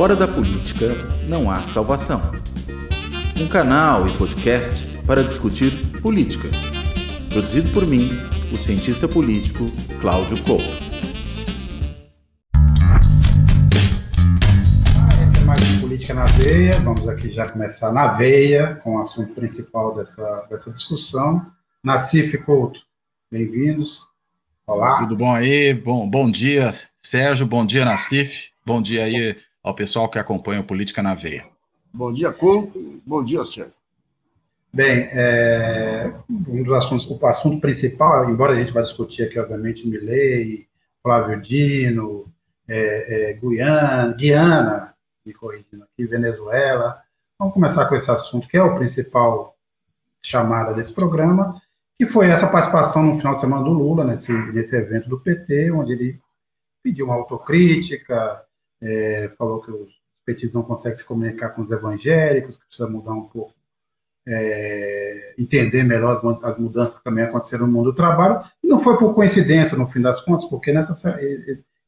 Fora da política não há salvação. Um canal e podcast para discutir política. Produzido por mim, o cientista político Cláudio Couto. Esse é mais um Política na Veia. Vamos aqui já começar na veia com o assunto principal dessa, dessa discussão. Nacife Couto, bem-vindos. Olá. Tudo bom aí? Bom, bom dia, Sérgio. Bom dia, Nacife. Bom dia aí ao pessoal que acompanha o Política na Veia. Bom dia, Couto. Bom dia, Sérgio. Bem, é, um dos assuntos, o assunto principal, embora a gente vá discutir aqui, obviamente, Milley, Flávio Dino, é, é, Guiana, Guiana, me corrigindo aqui, Venezuela. Vamos começar com esse assunto, que é o principal chamada desse programa, que foi essa participação no final de semana do Lula, nesse, nesse evento do PT, onde ele pediu uma autocrítica, é, falou que os petistas não conseguem se comunicar com os evangélicos, que precisa mudar um pouco, é, entender melhor as, as, mudanças que também aconteceram no mundo do trabalho. E não foi por coincidência, no fim das contas, porque nessa,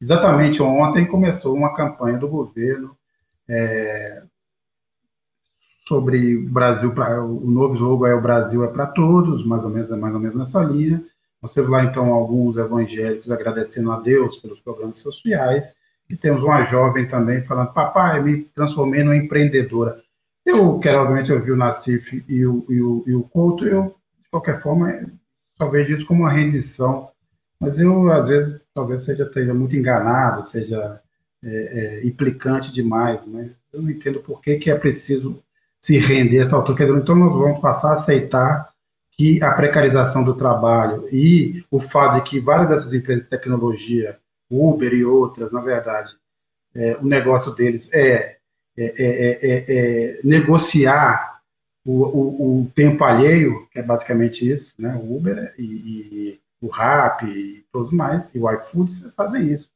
exatamente ontem começou uma campanha do governo é, sobre o Brasil, o novo jogo é o Brasil é para todos, mais ou menos, é mais ou menos nessa linha. Temos lá, então, alguns evangélicos agradecendo a Deus pelos programas sociais, e temos uma jovem também falando, papai, me transformei numa empreendedora. Eu quero, obviamente, ouvir o Nassif e o, e o, e o Couto, eu, de qualquer forma, só vejo isso como uma rendição, mas eu, às vezes, talvez seja, esteja muito enganado, seja é, é, implicante demais, mas eu não entendo por que, que é preciso se render a essa altura. Então, nós vamos passar a aceitar que a precarização do trabalho e o fato de que várias dessas empresas de tecnologia Uber e outras, na verdade, é, o negócio deles é, é, é negociar o, o, o, tempo alheio, que é basicamente isso, né? O Uber e, e o Rap e tudo mais, e o iFood fazem isso.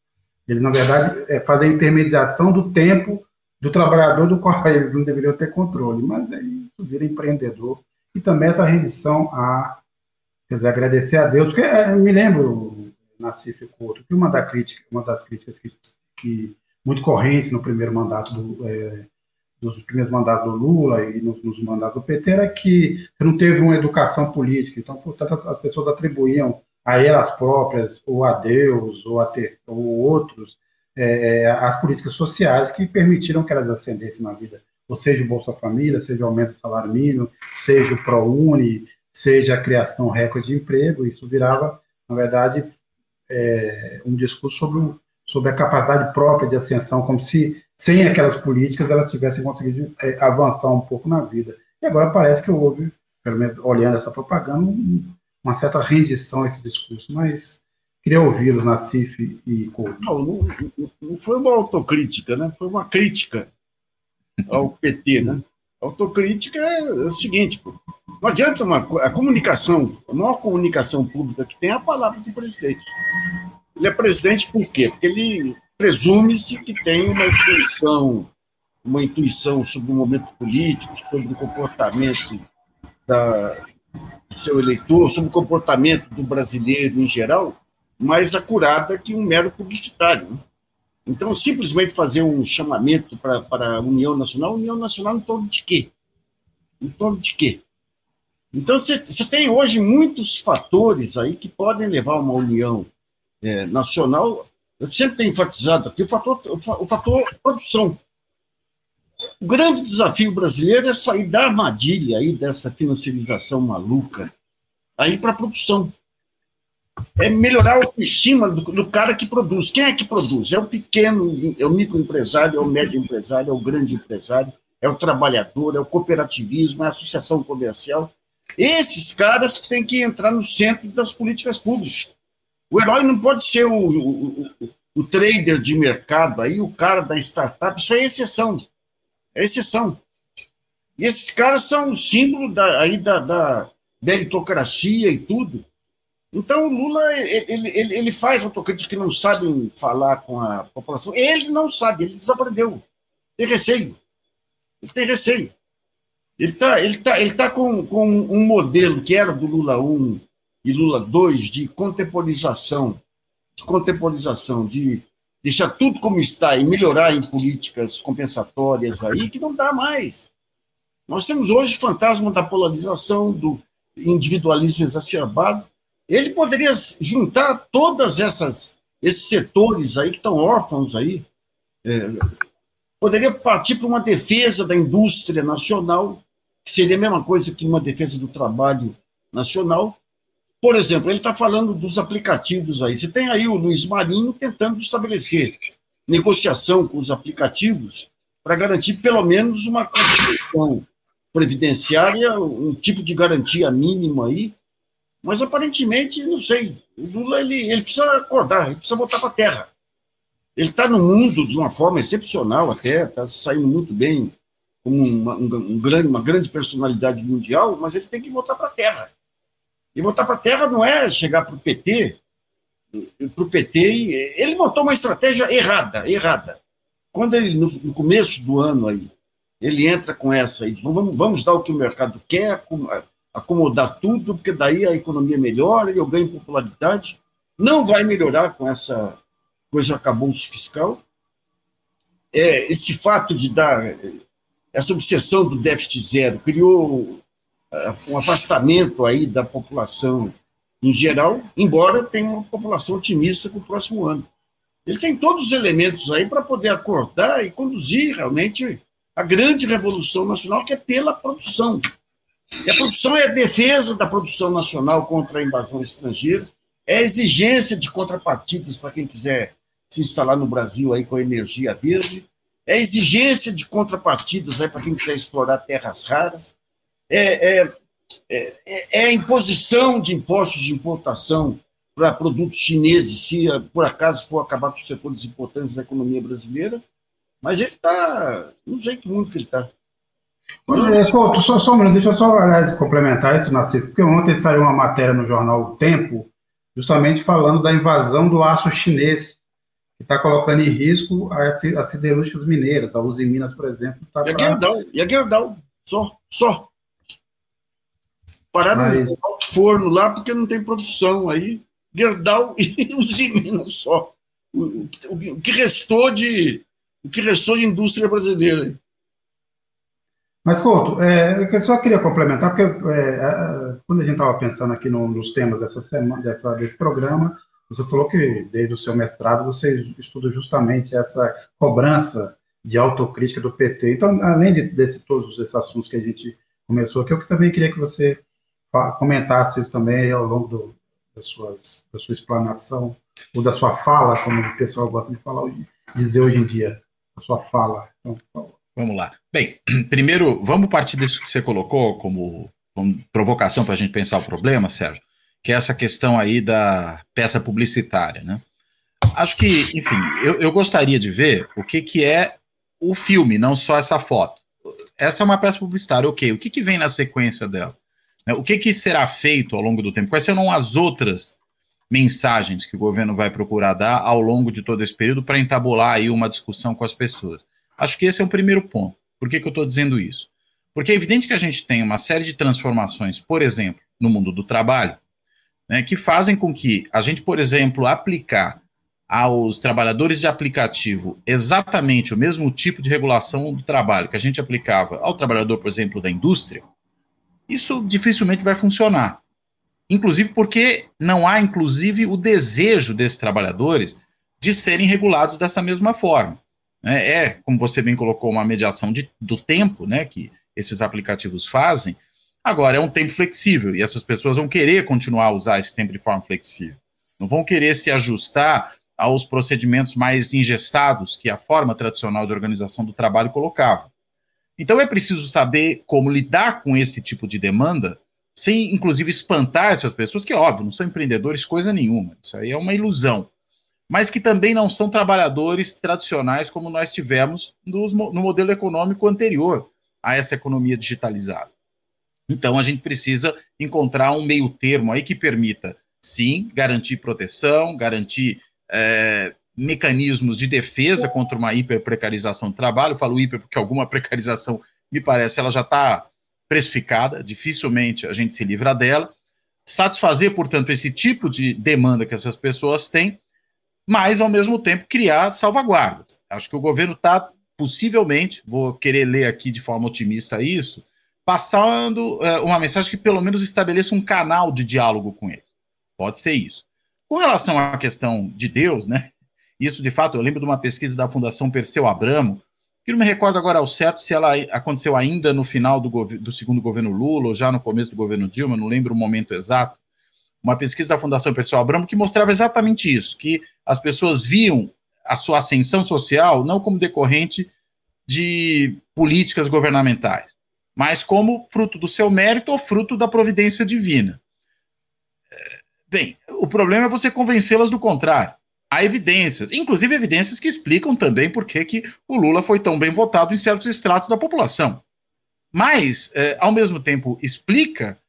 Eles, na verdade, fazem a intermediação do tempo do trabalhador do qual eles não deveriam ter controle, mas é isso, vira empreendedor. E também essa rendição a, quer dizer, agradecer a Deus, porque me lembro, Nassif Couto, que uma, da crítica, uma das críticas que, que muito correntes no primeiro mandato do, é, dos primeiros mandatos do Lula e nos, nos, mandatos do PT era que você não teve uma educação política, então, portanto, as, as pessoas atribuíam a elas próprias, ou a Deus, ou a ou outros, é, é, as políticas sociais que permitiram que elas ascendessem na vida, ou seja o Bolsa Família, seja o aumento do salário mínimo, seja o ProUni, seja a criação recorde de emprego, isso virava, na verdade, é, um discurso sobre, sobre a capacidade própria de ascensão, como se sem aquelas políticas elas tivessem conseguido é, avançar um pouco na vida. E agora parece que houve, pelo menos olhando essa propaganda, um, uma certa rendição a esse discurso, mas queria ouvi-lo, Nassif e Couto. Não, não, não, foi uma autocrítica, né? foi uma crítica ao PT. Né? Autocrítica é o seguinte, pô, não adianta uma, a comunicação, a maior comunicação pública que tem é a palavra do presidente. Ele é presidente por quê? Porque ele presume-se que tem uma intuição, uma intuição sobre o momento político, sobre o comportamento da, do seu eleitor, sobre o comportamento do brasileiro em geral, mais acurada que um mero publicitário. Né? Então, simplesmente fazer um chamamento para, a União Nacional, União Nacional em torno de quê? Em torno de quê? Então, você tem hoje muitos fatores aí que podem levar uma união é, nacional. Eu sempre tenho enfatizado aqui o fator, o fator produção. O grande desafio brasileiro é sair da armadilha aí dessa financiarização maluca aí para a produção. É melhorar a autoestima do, do, cara que produz. Quem é que produz? É o pequeno, é o microempresário, é o médio empresário, é o grande empresário, é o trabalhador, é o cooperativismo, é a associação comercial. Esses caras têm que entrar no centro das políticas públicas. O herói não pode ser o, o, o, o trader de mercado, aí o cara da startup, isso é exceção. É exceção. E esses caras são o símbolo da, aí da, da meritocracia e tudo. Então, o Lula, ele, ele, ele faz autocrítica que não sabem falar com a população. Ele não sabe, ele desaprendeu. Tem receio. Ele tem receio. Ele está ele tá, ele tá com, com um modelo que era do Lula 1 e Lula 2 de contemporização, de contemporização, de, deixar tudo como está e melhorar em políticas compensatórias aí, que não dá mais. Nós temos hoje o fantasma da polarização, do individualismo exacerbado. Ele poderia juntar todas essas esses setores aí que estão órfãos aí, é, poderia partir para uma defesa da indústria nacional, que seria a mesma coisa que uma defesa do trabalho nacional. Por exemplo, ele está falando dos aplicativos aí. Você tem aí o Luiz Marinho tentando estabelecer negociação com os aplicativos para garantir pelo menos uma contribuição previdenciária, um tipo de garantia mínima aí, mas aparentemente, não sei, o Lula ele, ele precisa acordar, ele precisa voltar para a terra. Ele está no mundo de uma forma excepcional até, está saindo muito bem, como uma, um, um grande, uma grande personalidade mundial, mas ele tem que voltar para a terra. E voltar para a terra não é chegar para o PT, para o PT, ele montou uma estratégia errada, errada. Quando ele, no, no começo do ano aí, ele entra com essa aí, vamos, vamos dar o que o mercado quer, acomodar tudo, porque daí a economia melhora e eu ganho popularidade. Não vai melhorar com essa coisa acabouço fiscal. É, esse fato de dar essa obsessão do déficit zero criou é, um afastamento aí da população em geral, embora tenha uma população otimista com o próximo ano. Ele tem todos os elementos aí para poder acordar e conduzir realmente a grande revolução nacional, que é pela produção. E a produção é a defesa da produção nacional contra a invasão estrangeira, é a exigência de contrapartidas para quem quiser se instalar no Brasil aí com energia verde, é a exigência de contrapartidas aí para quem quiser explorar terras raras, é, é, é, é a imposição de impostos de importação para produtos chineses, se por acaso for acabar com setores importantes da economia brasileira, mas ele está. Não sei que que ele está. Escuta, só, só um minuto, deixa eu só aliás, complementar isso, Nassif, porque ontem saiu uma matéria no jornal O Tempo, justamente falando da invasão do aço chinês, que está colocando em risco as, as siderúrgicas mineiras, a Uzi Minas, por exemplo. Tá e, a Gerdau, e a Gerdau, só, só. Pararam Mas... no forno lá porque não tem produção aí. Gerdau e Uzi Minas só. O, o, o que restou de, o que restou de indústria brasileira. Mas, Couto, é, eu só queria complementar, porque é, é quando a gente estava pensando aqui no, nos temas dessa semana, dessa, desse programa, você falou que desde o seu mestrado você estuda justamente essa cobrança de autocrítica do PT. Então, além de desse, todos esses assuntos que a gente começou aqui, eu também queria que você comentasse isso também ao longo do, das suas, da sua explanação, ou da sua fala, como o pessoal gosta de falar, dizer hoje em dia a sua fala. Então, por favor. Vamos lá. Bem, primeiro, vamos partir disso que você colocou como, como provocação para a gente pensar o problema, Sérgio, que é essa questão aí da peça publicitária, né? Acho que, enfim, eu, eu gostaria de ver o que, que é o filme, não só essa foto. Essa é uma peça publicitária, ok. O que, que vem na sequência dela? Né, o que, que será feito ao longo do tempo? Quais serão as outras mensagens que o governo vai procurar dar ao longo de todo esse período para entabular aí uma discussão com as pessoas. Acho que esse é o primeiro ponto. Por que, que eu estou dizendo isso? Porque é evidente que a gente tem uma série de transformações, por exemplo, no mundo do trabalho, né, que fazem com que a gente, por exemplo, aplicar aos trabalhadores de aplicativo exatamente o mesmo tipo de regulação do trabalho que a gente aplicava ao trabalhador, por exemplo, da indústria, isso dificilmente vai funcionar. Inclusive porque não há, inclusive, o desejo desses trabalhadores de serem regulados dessa mesma forma. Né? É, como você bem colocou, uma mediação de, do tempo né, que esses aplicativos fazem. Agora, é um tempo flexível e essas pessoas vão querer continuar a usar esse tempo de forma flexível. Não vão querer se ajustar aos procedimentos mais engessados que a forma tradicional de organização do trabalho colocava. Então, é preciso saber como lidar com esse tipo de demanda sem inclusive espantar essas pessoas, que óbvio, não são empreendedores coisa nenhuma, isso aí é uma ilusão, mas que também não são trabalhadores tradicionais como nós tivemos no, no modelo econômico anterior a essa economia digitalizada. Então a gente precisa encontrar um meio termo aí que permita, sim, garantir proteção, garantir é, mecanismos de defesa contra uma hiperprecarização do trabalho. Eu falo hiper porque alguma precarização, me parece, ela já está precificada, dificilmente a gente se livra dela. Satisfazer, portanto, esse tipo de demanda que essas pessoas têm, mas ao mesmo tempo criar salvaguardas. Acho que o governo está possivelmente, vou querer ler aqui de forma otimista isso, passando uh, uma mensagem que pelo menos estabeleça um canal de diálogo com eles. Pode ser isso. Com relação à questão de Deus, né? Isso de fato, eu lembro de uma pesquisa da Fundação Perseu Abramo, que não me recordo agora ao certo se ela aconteceu ainda no final do, do segundo governo Lula ou já no começo do governo Dilma, não lembro o momento exato. Uma pesquisa da Fundação Perseu Abramo que mostrava exatamente isso, que as pessoas viam a sua ascensão social não como decorrente de políticas governamentais, mas como fruto do seu mérito ou fruto da providência divina. É, bem, o problema é você convencê-las do contrário. Há evidências, inclusive evidências que explicam também por que, que o Lula foi tão bem votado em certos estratos da população. Mas, é, ao mesmo tempo, explica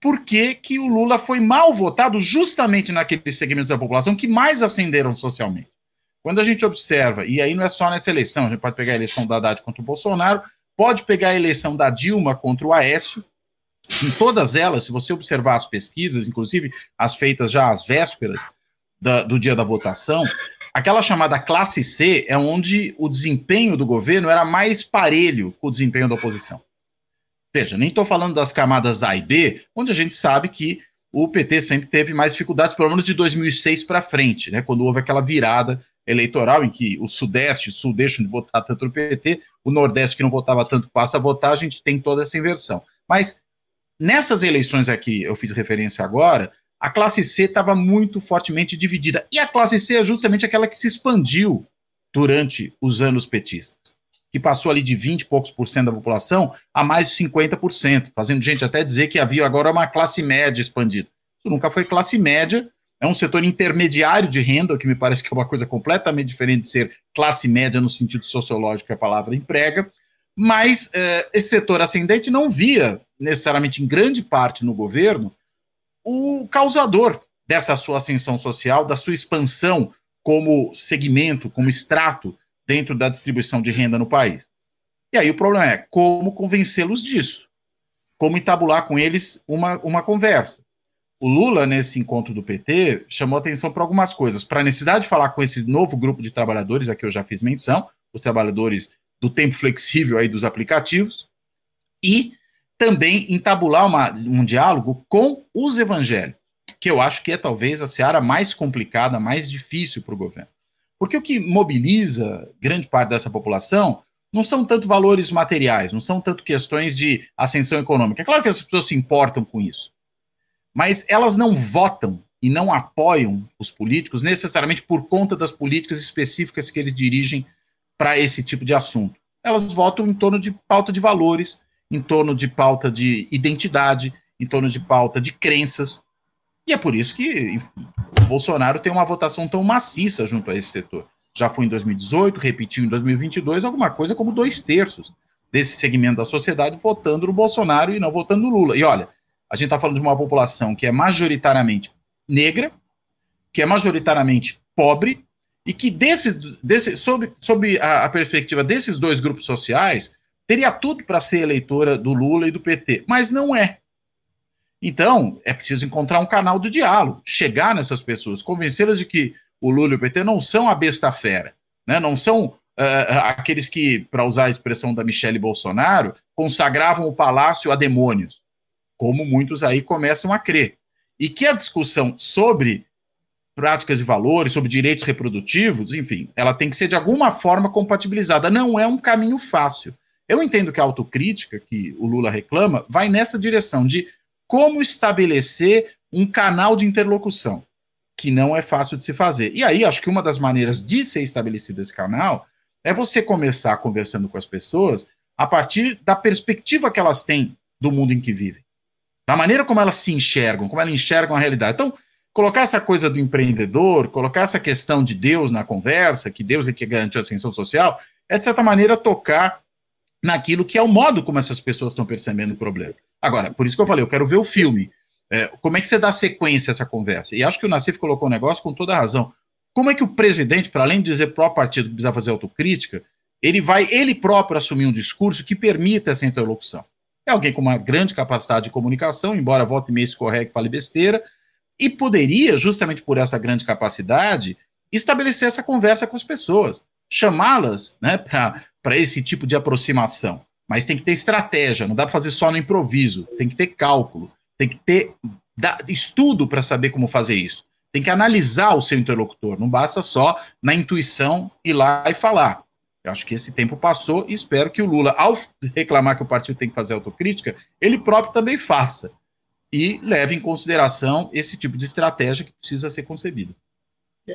por que, que o Lula foi mal votado justamente naqueles segmentos da população que mais ascenderam socialmente. Quando a gente observa, e aí não é só nessa eleição, a gente pode pegar a eleição da Haddad contra o Bolsonaro, pode pegar a eleição da Dilma contra o Aécio, em todas elas, se você observar as pesquisas, inclusive as feitas já às vésperas da, do dia da votação, aquela chamada classe C é onde o desempenho do governo era mais parelho com o desempenho da oposição. Veja, nem estou falando das camadas A e B, onde a gente sabe que o PT sempre teve mais dificuldades, pelo menos de 2006 para frente, né, quando houve aquela virada eleitoral em que o Sudeste e o Sul deixam de votar tanto no PT, o Nordeste, que não votava tanto, passa a votar, a gente tem toda essa inversão. Mas nessas eleições aqui, eu fiz referência agora, a classe C estava muito fortemente dividida. E a classe C é justamente aquela que se expandiu durante os anos petistas, que passou ali de 20 e poucos por cento da população a mais de 50%, fazendo gente até dizer que havia agora uma classe média expandida. Isso nunca foi classe média, é um setor intermediário de renda, que me parece que é uma coisa completamente diferente de ser classe média no sentido sociológico que a palavra emprega, mas eh, esse setor ascendente não via necessariamente em grande parte no governo o causador dessa sua ascensão social, da sua expansão como segmento, como extrato dentro da distribuição de renda no país. E aí o problema é como convencê-los disso, como entabular com eles uma, uma conversa. O Lula, nesse encontro do PT, chamou atenção para algumas coisas. Para a necessidade de falar com esse novo grupo de trabalhadores, a que eu já fiz menção, os trabalhadores do tempo flexível aí dos aplicativos, e também entabular uma, um diálogo com os evangélicos, que eu acho que é talvez a seara mais complicada, mais difícil para o governo. Porque o que mobiliza grande parte dessa população não são tanto valores materiais, não são tanto questões de ascensão econômica. É claro que as pessoas se importam com isso mas elas não votam e não apoiam os políticos necessariamente por conta das políticas específicas que eles dirigem para esse tipo de assunto. Elas votam em torno de pauta de valores, em torno de pauta de identidade, em torno de pauta de crenças. E é por isso que enfim, o Bolsonaro tem uma votação tão maciça junto a esse setor. Já foi em 2018, repetiu em 2022, alguma coisa como dois terços desse segmento da sociedade votando no Bolsonaro e não votando no Lula. E olha, a gente está falando de uma população que é majoritariamente negra, que é majoritariamente pobre, e que, desse, sob, sob a, a perspectiva desses dois grupos sociais, teria tudo para ser eleitora do Lula e do PT, mas não é. Então, é preciso encontrar um canal de diálogo, chegar nessas pessoas, convencê-las de que o Lula e o PT não são a besta fera, né? não são uh, aqueles que, para usar a expressão da Michelle Bolsonaro, consagravam o palácio a demônios como muitos aí começam a crer. E que a discussão sobre práticas de valores, sobre direitos reprodutivos, enfim, ela tem que ser de alguma forma compatibilizada. Não é um caminho fácil. Eu entendo que a autocrítica que o Lula reclama vai nessa direção de como estabelecer um canal de interlocução, que não é fácil de se fazer. E aí, acho que uma das maneiras de ser estabelecido esse canal é você começar conversando com as pessoas a partir da perspectiva que elas têm do mundo em que vivem da maneira como elas se enxergam, como elas enxergam a realidade. Então, colocar essa coisa do empreendedor, colocar essa questão de Deus na conversa, que Deus é que garantiu a ascensão social, é de certa maneira tocar naquilo que é o modo como essas pessoas estão percebendo o problema. Agora, por isso que eu falei, eu quero ver o filme. É, como é que você dá sequência a essa conversa? E acho que o Nassif colocou um negócio com toda a razão. Como é que o presidente, para além de dizer para o partido que precisa fazer autocrítica, ele vai ele próprio assumir um discurso que permita essa interlocução? É alguém com uma grande capacidade de comunicação, embora volte e meia escorregue e fale besteira, e poderia, justamente por essa grande capacidade, estabelecer essa conversa com as pessoas, chamá-las né, para esse tipo de aproximação. Mas tem que ter estratégia, não dá para fazer só no improviso, tem que ter cálculo, tem que ter estudo para saber como fazer isso. Tem que analisar o seu interlocutor, não basta só na intuição ir lá e falar. Eu acho que esse tempo passou e espero que o Lula, ao reclamar que o partido tem que fazer autocrítica, ele próprio também faça e leve em consideração esse tipo de estratégia que precisa ser concebida.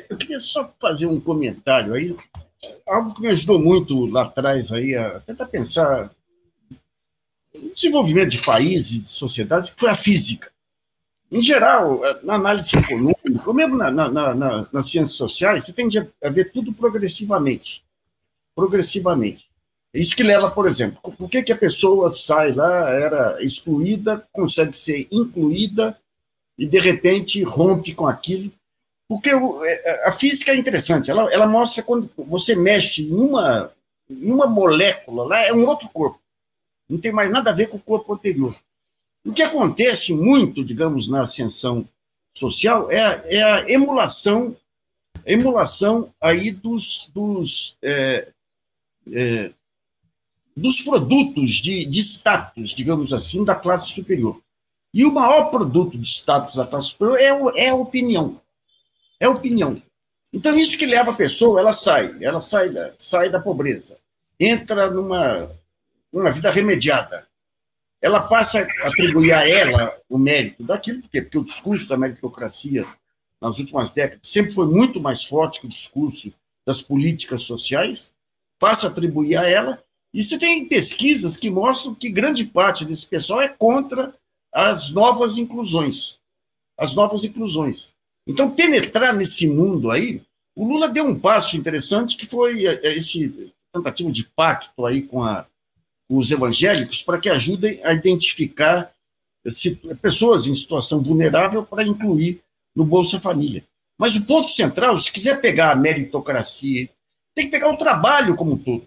Eu queria só fazer um comentário aí, algo que me ajudou muito lá atrás aí a tentar pensar desenvolvimento de países de sociedades, que foi a física. Em geral, na análise econômica, ou mesmo na, na, na, nas ciências sociais, você tende a ver tudo progressivamente progressivamente. É isso que leva, por exemplo, por que, que a pessoa sai lá, era excluída, consegue ser incluída e, de repente, rompe com aquilo? Porque é, a física é interessante, ela, ela mostra quando você mexe em uma, em uma molécula, lá é um outro corpo. Não tem mais nada a ver com o corpo anterior. O que acontece muito, digamos, na ascensão social é, é a emulação emulação aí dos, dos é, é, dos produtos de, de status, digamos assim, da classe superior. E o maior produto de status da classe superior é, é a opinião. É a opinião. Então, isso que leva a pessoa, ela sai, ela sai sai da pobreza, entra numa, numa vida remediada. Ela passa a atribuir a ela o mérito daquilo, porque, porque o discurso da meritocracia nas últimas décadas sempre foi muito mais forte que o discurso das políticas sociais, passa a atribuir a ela. E você tem pesquisas que mostram que grande parte desse pessoal é contra as novas inclusões. As novas inclusões. Então, penetrar nesse mundo aí, o Lula deu um passo interessante que foi é, esse tentativa de pacto aí com, a, os evangélicos para que ajudem a identificar pessoas em situação vulnerável para incluir no Bolsa Família. Mas o ponto central, se quiser pegar a meritocracia tem que pegar o trabalho como um todo.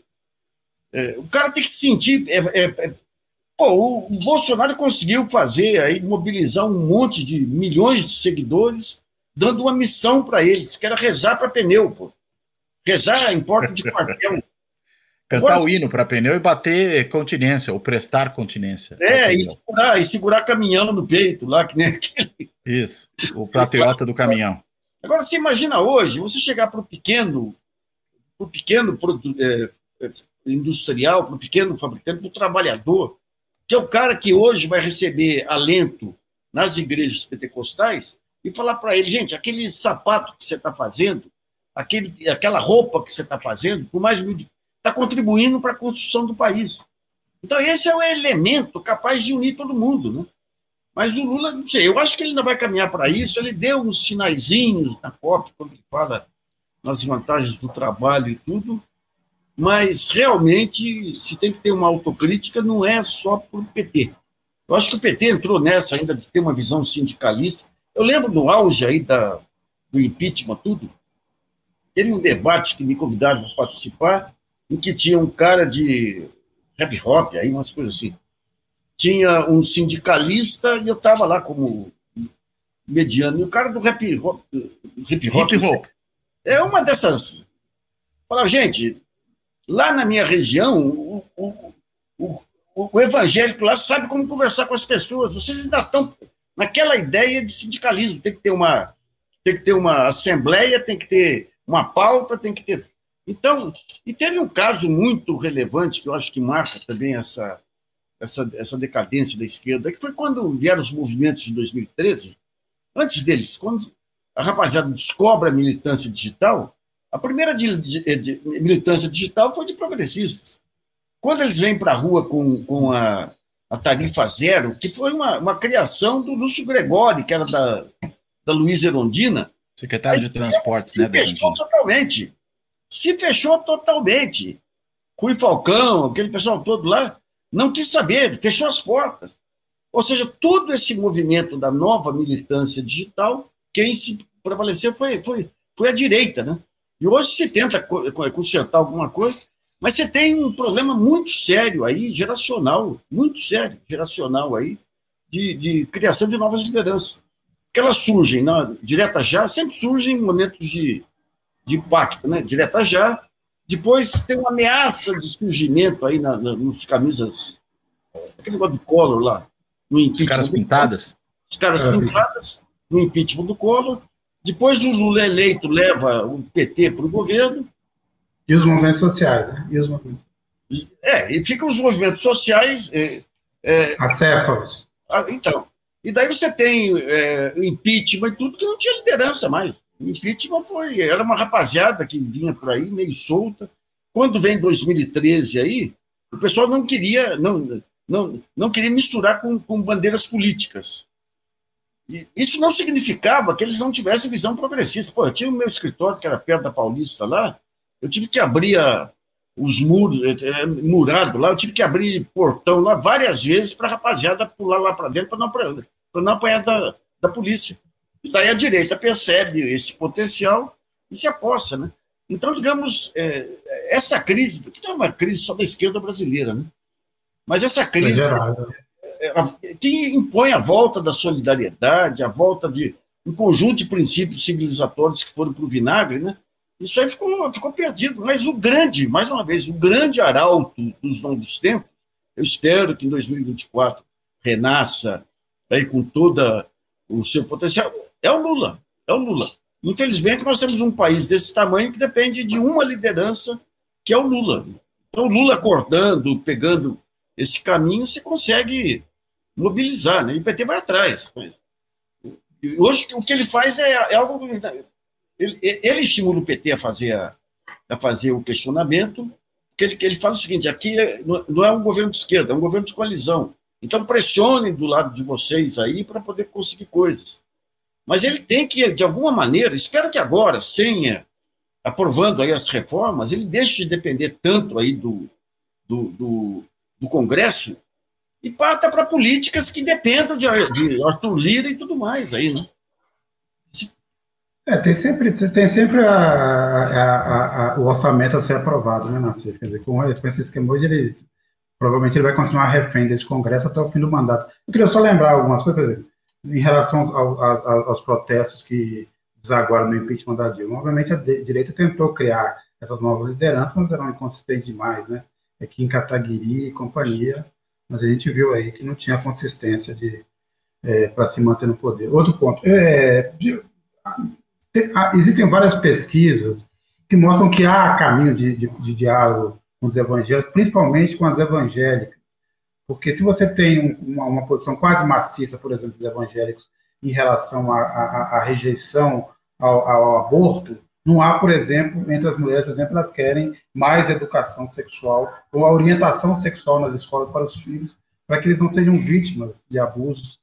É, o cara tem que se sentir. É, é, é, pô, o Bolsonaro conseguiu fazer aí, mobilizar um monte de milhões de seguidores, dando uma missão para eles, que era rezar para pneu, pô. Rezar em porta de quartel. Cantar Agora, o hino para pneu e bater continência, ou prestar continência. É, e segurar, e segurar caminhão no peito, lá, que nem aquele. Isso, o patriota do caminhão. Agora, você imagina hoje, você chegar para o pequeno para o pequeno é, é, industrial, para o pequeno fabricante, para o trabalhador, que é o cara que hoje vai receber alento nas igrejas pentecostais e falar para ele, gente, aquele sapato que você está fazendo, aquele, aquela roupa que você está fazendo, por mais está contribuindo para a construção do país. Então, esse é o elemento capaz de unir todo mundo. Né? Mas o Lula, não sei, eu acho que ele não vai caminhar para isso. Ele deu uns sinaizinhos na COP, quando ele fala nas vantagens do trabalho e tudo, mas realmente, se tem que ter uma autocrítica, não é só para o PT. Eu acho que o PT entrou nessa ainda de ter uma visão sindicalista. Eu lembro no auge aí da, do impeachment, tudo, teve um debate que me convidaram para participar, em que tinha um cara de rap hop, aí umas coisas assim. Tinha um sindicalista e eu estava lá como mediano. E o cara do rap hop. Hip hop, hip -hop é uma dessas. Fala, gente, lá na minha região, o, o, o, o, evangélico lá sabe como conversar com as pessoas. Vocês ainda estão naquela ideia de sindicalismo. Tem que ter uma, tem que ter uma assembleia, tem que ter uma pauta, tem que ter. Então, e teve um caso muito relevante que eu acho que marca também essa, essa, essa decadência da esquerda, que foi quando vieram os movimentos de 2013. Antes deles, quando a rapaziada descobre a militância digital, a primeira de, de, de, militância digital foi de progressistas. Quando eles vêm para a rua com, com a, a tarifa zero, que foi uma, uma criação do Lúcio Gregori, que era da, da Luísa Erondina. Secretário de Transportes, né? Se fechou totalmente. Se fechou totalmente. Rui Falcão, aquele pessoal todo lá, não quis saber, fechou as portas. Ou seja, todo esse movimento da nova militância digital quem se prevaleceu foi, foi, foi a direita, né? E hoje se tenta consertar alguma coisa, mas você tem um problema muito sério aí, geracional, muito sério, geracional aí, de, de criação de novas lideranças. Que elas surgem, na, direta já, sempre surgem em momentos de, de impacto, né? Direta já. Depois tem uma ameaça de surgimento aí na, na, nos camisas, aquele negócio do Collor lá. No Os caras pintadas? Os caras é. pintadas, no impeachment do Collor. Depois o Lula eleito leva o PT para o governo. E os movimentos sociais, né? E os movimentos. É, e ficam os movimentos sociais. É, é, Acéfalos. Ah, então. E daí você tem é, impeachment e tudo que não tinha liderança mais. O impeachment foi, era uma rapaziada que vinha por aí, meio solta. Quando vem 2013 aí, o pessoal não queria, não, não, não queria misturar com, com bandeiras políticas. E isso não significava que eles não tivessem visão progressista. Pô, eu tinha o meu escritório, que era perto da Paulista lá, eu tive que abrir a, os muros, é, é, murado lá, eu tive que abrir portão lá várias vezes para a rapaziada pular lá para dentro para não, não apanhar da, da polícia. E daí a direita percebe esse potencial e se aposta, né? Então, digamos, é, essa crise, que não é uma crise só da esquerda brasileira, né? Mas essa crise é, é, que impõe a volta da solidariedade, a volta de um conjunto de princípios civilizatórios que foram para o vinagre, né? Isso aí ficou, ficou perdido. Mas o grande, mais uma vez, o grande arauto dos novos tempos, eu espero que em 2024 renasça aí com todo o seu potencial, é o Lula. É o Lula. Infelizmente, nós temos um país desse tamanho que depende de uma liderança, que é o Lula. Então, o Lula acordando, pegando esse caminho, você consegue mobilizar, né? E o PT vai atrás. Hoje, o que ele faz é, é algo. Ele, ele, estimula o PT a fazer, a, a fazer o questionamento, que ele, ele fala o seguinte: aqui é, não é um governo de esquerda, é um governo de coalizão. Então, pressione do lado de vocês aí para poder conseguir coisas. Mas ele tem que, de alguma maneira, espero que agora, sem aprovando aí as reformas, ele deixe de depender tanto aí do, do, do, do Congresso e parta para políticas que dependam de, de Arthur Lira e tudo mais aí, né? É, tem sempre, tem sempre a, a, a, o orçamento a ser aprovado, né, Nascer? Quer dizer, com esse esquema hoje, ele provavelmente ele vai continuar refém desse Congresso até o fim do mandato. Eu queria só lembrar algumas coisas, por exemplo, em relação ao, aos, aos protestos que desaguaram no impeachment da Dilma. Obviamente, a direita tentou criar essas novas lideranças, mas eram inconsistentes demais, né? Aqui em Cataguiri e companhia, mas a gente viu aí que não tinha consistência de é, para se manter no poder. Outro ponto, é, existem várias pesquisas que mostram que há caminho de, de, de diálogo com os evangélicos, principalmente com as evangélicas, porque se você tem uma, uma posição quase maciça, por exemplo, dos evangélicos em relação à rejeição ao, ao, aborto, não há, por exemplo, entre as mulheres, por exemplo, elas querem mais educação sexual ou a orientação sexual nas escolas para os filhos, para que eles não sejam vítimas de abusos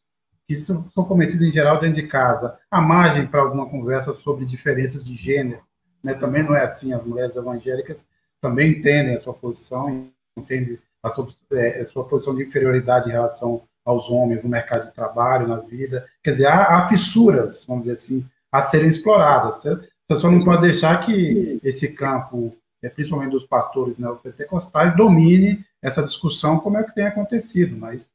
que são, são cometidos em geral dentro de casa. A margem para alguma conversa sobre diferenças de gênero, né, também não é assim. As mulheres evangélicas também entendem a sua posição, entendem a sua, é, a sua posição de inferioridade em relação aos homens no mercado de trabalho, na vida. Quer dizer, há, há fissuras, vamos dizer assim, a serem exploradas. Você só não pode deixar que esse campo, é, principalmente dos pastores neopentecostais, domine essa discussão como é que tem acontecido, mas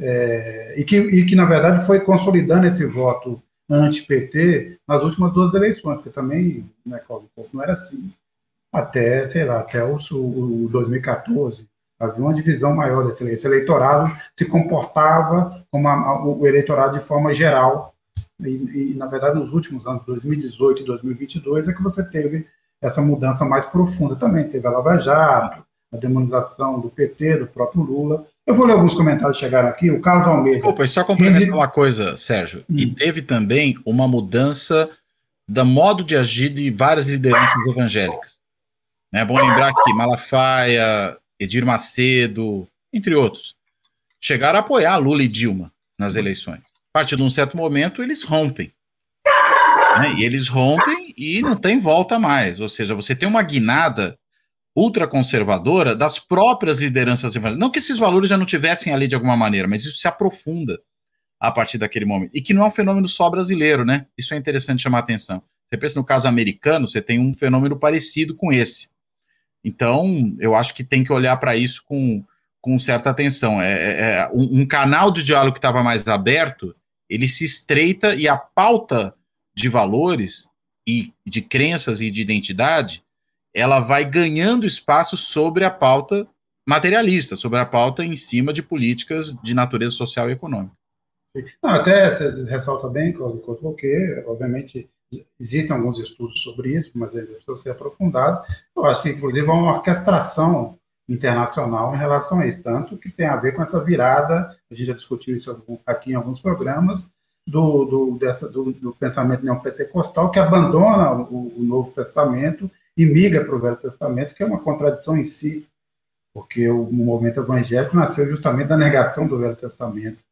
é, e, que, e que, na verdade, foi consolidando esse voto anti-PT nas últimas duas eleições, porque também né, não era assim até, sei lá, até o, o 2014, Havia uma divisão maior desse esse eleitorado se comportava como a, o eleitorado de forma geral. E, e, na verdade nos últimos anos 2018 e 2022 é que você teve essa mudança mais profunda. Também teve a Lava Jato a demonização do PT do próprio Lula. Eu vou ler alguns comentários que chegaram aqui. O Carlos Almeida. Desculpa, só complementar uma coisa Sérgio hum. e teve também uma mudança do modo de agir de várias lideranças evangélicas é bom lembrar que Malafaia, Edir Macedo, entre outros, chegaram a apoiar Lula e Dilma nas eleições. A partir de um certo momento, eles rompem. Né? E eles rompem e não tem volta mais. Ou seja, você tem uma guinada ultraconservadora das próprias lideranças. Não que esses valores já não tivessem ali de alguma maneira, mas isso se aprofunda a partir daquele momento. E que não é um fenômeno só brasileiro, né? Isso é interessante chamar atenção. Você pensa no caso americano, você tem um fenômeno parecido com esse. Então, eu acho que tem que olhar para isso com, com certa atenção. É, é, é um, um, canal de diálogo que estava mais aberto, ele se estreita e a pauta de valores e de crenças e de identidade, ela vai ganhando espaço sobre a pauta materialista, sobre a pauta em cima de políticas de natureza social e econômica. Não, até você ressalta bem, porque, obviamente, existem alguns estudos sobre isso, mas eles precisam ser aprofundados. Eu acho que, inclusive, há uma orquestração internacional em relação a isso, tanto que tem a ver com essa virada, a gente já discutiu isso aqui em alguns programas, do, do, dessa, do, do pensamento neopentecostal que abandona o, o Novo Testamento e migra para o Velho Testamento, que é uma contradição em si, porque o, movimento evangélico nasceu justamente da negação do Velho Testamento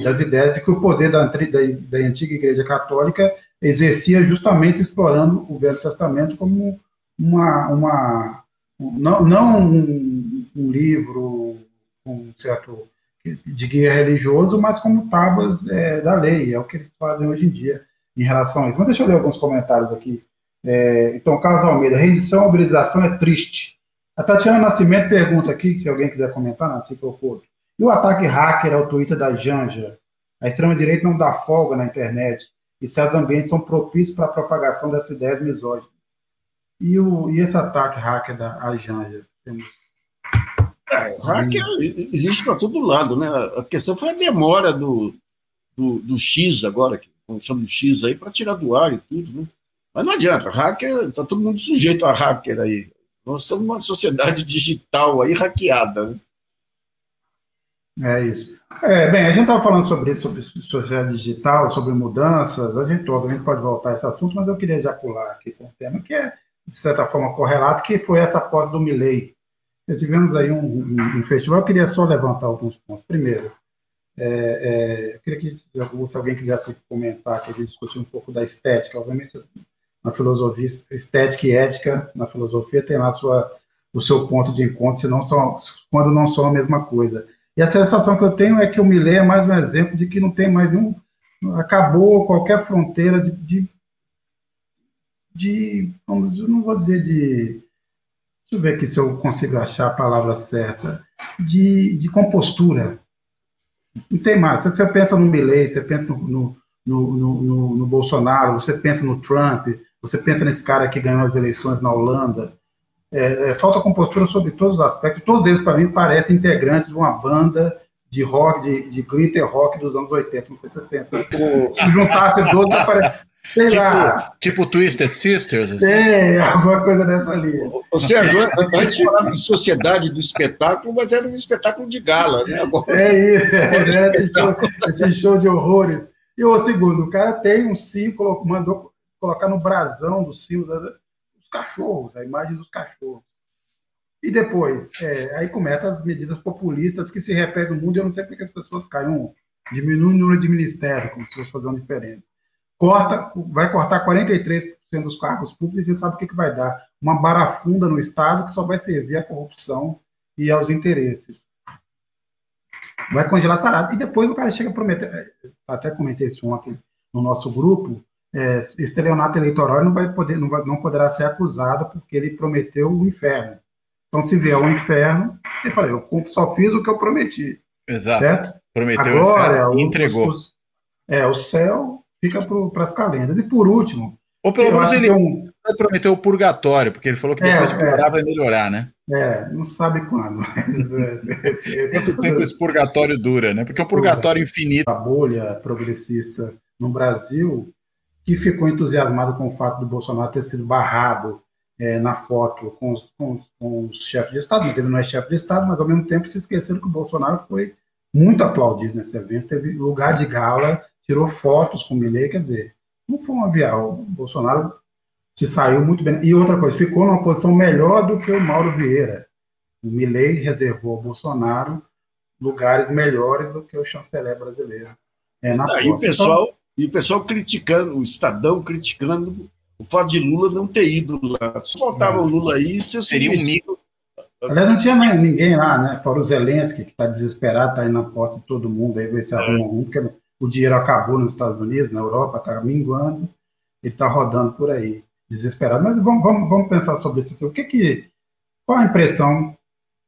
das ideias de que o poder da, da, da antiga Igreja Católica exercia justamente explorando o Velho Testamento como uma, uma não, não um, um livro com um certo de guia religioso, mas como tábuas é, da lei, é o que eles fazem hoje em dia em relação a isso. Mas deixa eu ler alguns comentários aqui. É, então, Carlos Almeida, rendição, mobilização é triste. A Tatiana Nascimento pergunta aqui, se alguém quiser comentar, Nasci Fofoto. E o ataque hacker ao Twitter da Janja? A extrema-direita não dá folga na internet, e seus ambientes são propícios para a propagação dessas ideias misóginas. E, o, e esse ataque hacker da Janja? Temos é, hacker existe para todo lado, né? A questão foi a demora do, do, do X agora, que chama de X aí, para tirar do ar e tudo, né? Mas não adianta, hacker, está todo mundo sujeito a hacker aí. Nós estamos numa sociedade digital aí hackeada, né? É isso. É, bem, a gente estava falando sobre isso, sobre sociedade digital, sobre mudanças, a gente obviamente pode voltar a esse assunto, mas eu queria já pular aqui com um tema que é, de certa forma, correlato, que foi essa pós do Milley, tivemos aí um, um, um, festival, eu queria só levantar alguns pontos. Primeiro, é, é, eu queria que, se alguém quisesse comentar, que a gente discutir um pouco da estética, obviamente, na filosofia, estética e ética, na filosofia, tem lá sua, o seu ponto de encontro, se não são, quando não são a mesma coisa. E a sensação que eu tenho é que o Milley é mais um exemplo de que não tem mais nenhum. Acabou qualquer fronteira de. de, de vamos, não vou dizer de deixa eu ver aqui se eu consigo achar a palavra certa, de, de compostura. Não tem mais. Se você pensa no Milley, você pensa no, no, no, no, no Bolsonaro, você pensa no Trump, você pensa nesse cara que ganhou as eleições na Holanda, é, é, falta compostura sobre todos os aspectos. Todos eles, para mim, parecem integrantes de uma banda de rock, de, de glitter rock dos anos 80. Não sei se vocês têm essa. Se juntasse 12, parece. Sei tipo, lá. Tipo Twisted Sisters? Assim. É, alguma coisa dessa linha. Ou seja, antes falava de sociedade do espetáculo, mas era um espetáculo de gala, né? Agora... É isso, é, esse, show, esse show de horrores. E o segundo, o cara tem um símbolo, mandou colocar no brasão do símbolo dos cachorros, a imagem dos cachorros. E depois, é, aí começam as medidas populistas que se repetem no mundo, e eu não sei porque as pessoas caem, diminui o número de ministério, como se fosse fazer uma diferença corta, vai cortar 43% dos cargos públicos, e sabe o que, que vai dar? Uma barafunda no Estado que só vai servir à corrupção e aos interesses. Vai congelar salário. E depois o cara chega a prometer, é, até comentei isso ontem no nosso grupo, é, estelionato eleitoral não vai poder, não, vai, não poderá ser acusado porque ele prometeu o inferno. Então, se vier o inferno, ele fala, eu só fiz o que eu prometi. Exato. Certo? Prometeu Agora, o inferno, entregou. Os, é, o céu fica para as calendas. E por último. Ou pelo menos ele um... prometeu o purgatório, porque ele falou que depois é, que é, vai melhorar, né? É, não sabe quando. Mas, esse, Quanto tempo esse purgatório dura, né? Porque é um purgatório infinito. A bolha progressista no Brasil, que ficou entusiasmado com o fato do Bolsonaro ter sido barrado é, na foto com os, com, com os chefes de Estado, mas ele não é chefe de Estado, mas ao mesmo tempo se esqueceram que o Bolsonaro foi muito aplaudido nesse evento, teve lugar de gala tirou fotos com o Milley, quer dizer, não foi um avião. O Bolsonaro se saiu muito bem. E outra coisa, ficou numa posição melhor do que o Mauro Vieira. O Milley reservou ao Bolsonaro lugares melhores do que o chanceler brasileiro. É, na o pessoal, e o pessoal criticando, o Estadão criticando o fato de Lula não ter ido lá. Se faltava o Lula aí, seria um mito. Aliás, não tinha mais ninguém lá, né? Fora o Zelensky, que está desesperado, está aí na posse de todo mundo, aí ver se arruma um, porque o dinheiro acabou nos Estados Unidos, na Europa, está minguando, ele está rodando por aí, desesperado. Mas vamos, vamos, vamos pensar sobre isso. O que que, qual a impressão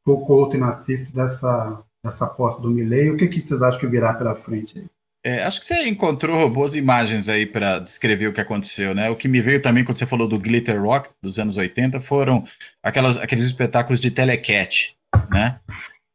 do Couto e Nassif dessa, dessa posse do Milley? O que, que vocês acham que virá pela frente aí? É, acho que você encontrou boas imagens aí para descrever o que aconteceu, né? O que me veio também quando você falou do Glitter Rock dos anos 80 foram aquelas, aqueles espetáculos de telecat, né?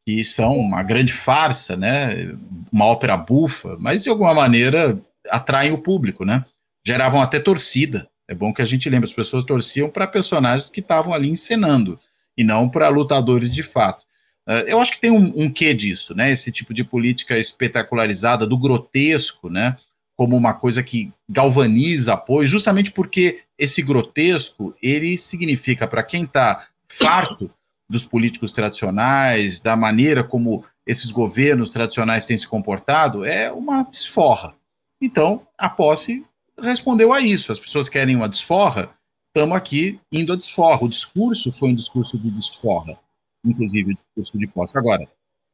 Que são uma grande farsa, né? Uma ópera bufa, mas de alguma maneira atraem o público, né? Geravam até torcida. É bom que a gente lembre, as pessoas torciam para personagens que estavam ali encenando e não para lutadores de fato. Uh, eu acho que tem um, um quê disso, né? Esse tipo de política espetacularizada, do grotesco, né? Como uma coisa que galvaniza apoio, justamente porque esse grotesco ele significa para quem está farto dos políticos tradicionais, da maneira como esses governos tradicionais têm se comportado, é uma desforra. Então, a posse respondeu a isso. As pessoas querem uma desforra, estamos aqui indo a desforra. O discurso foi um discurso de desforra, inclusive o discurso de posse. Agora,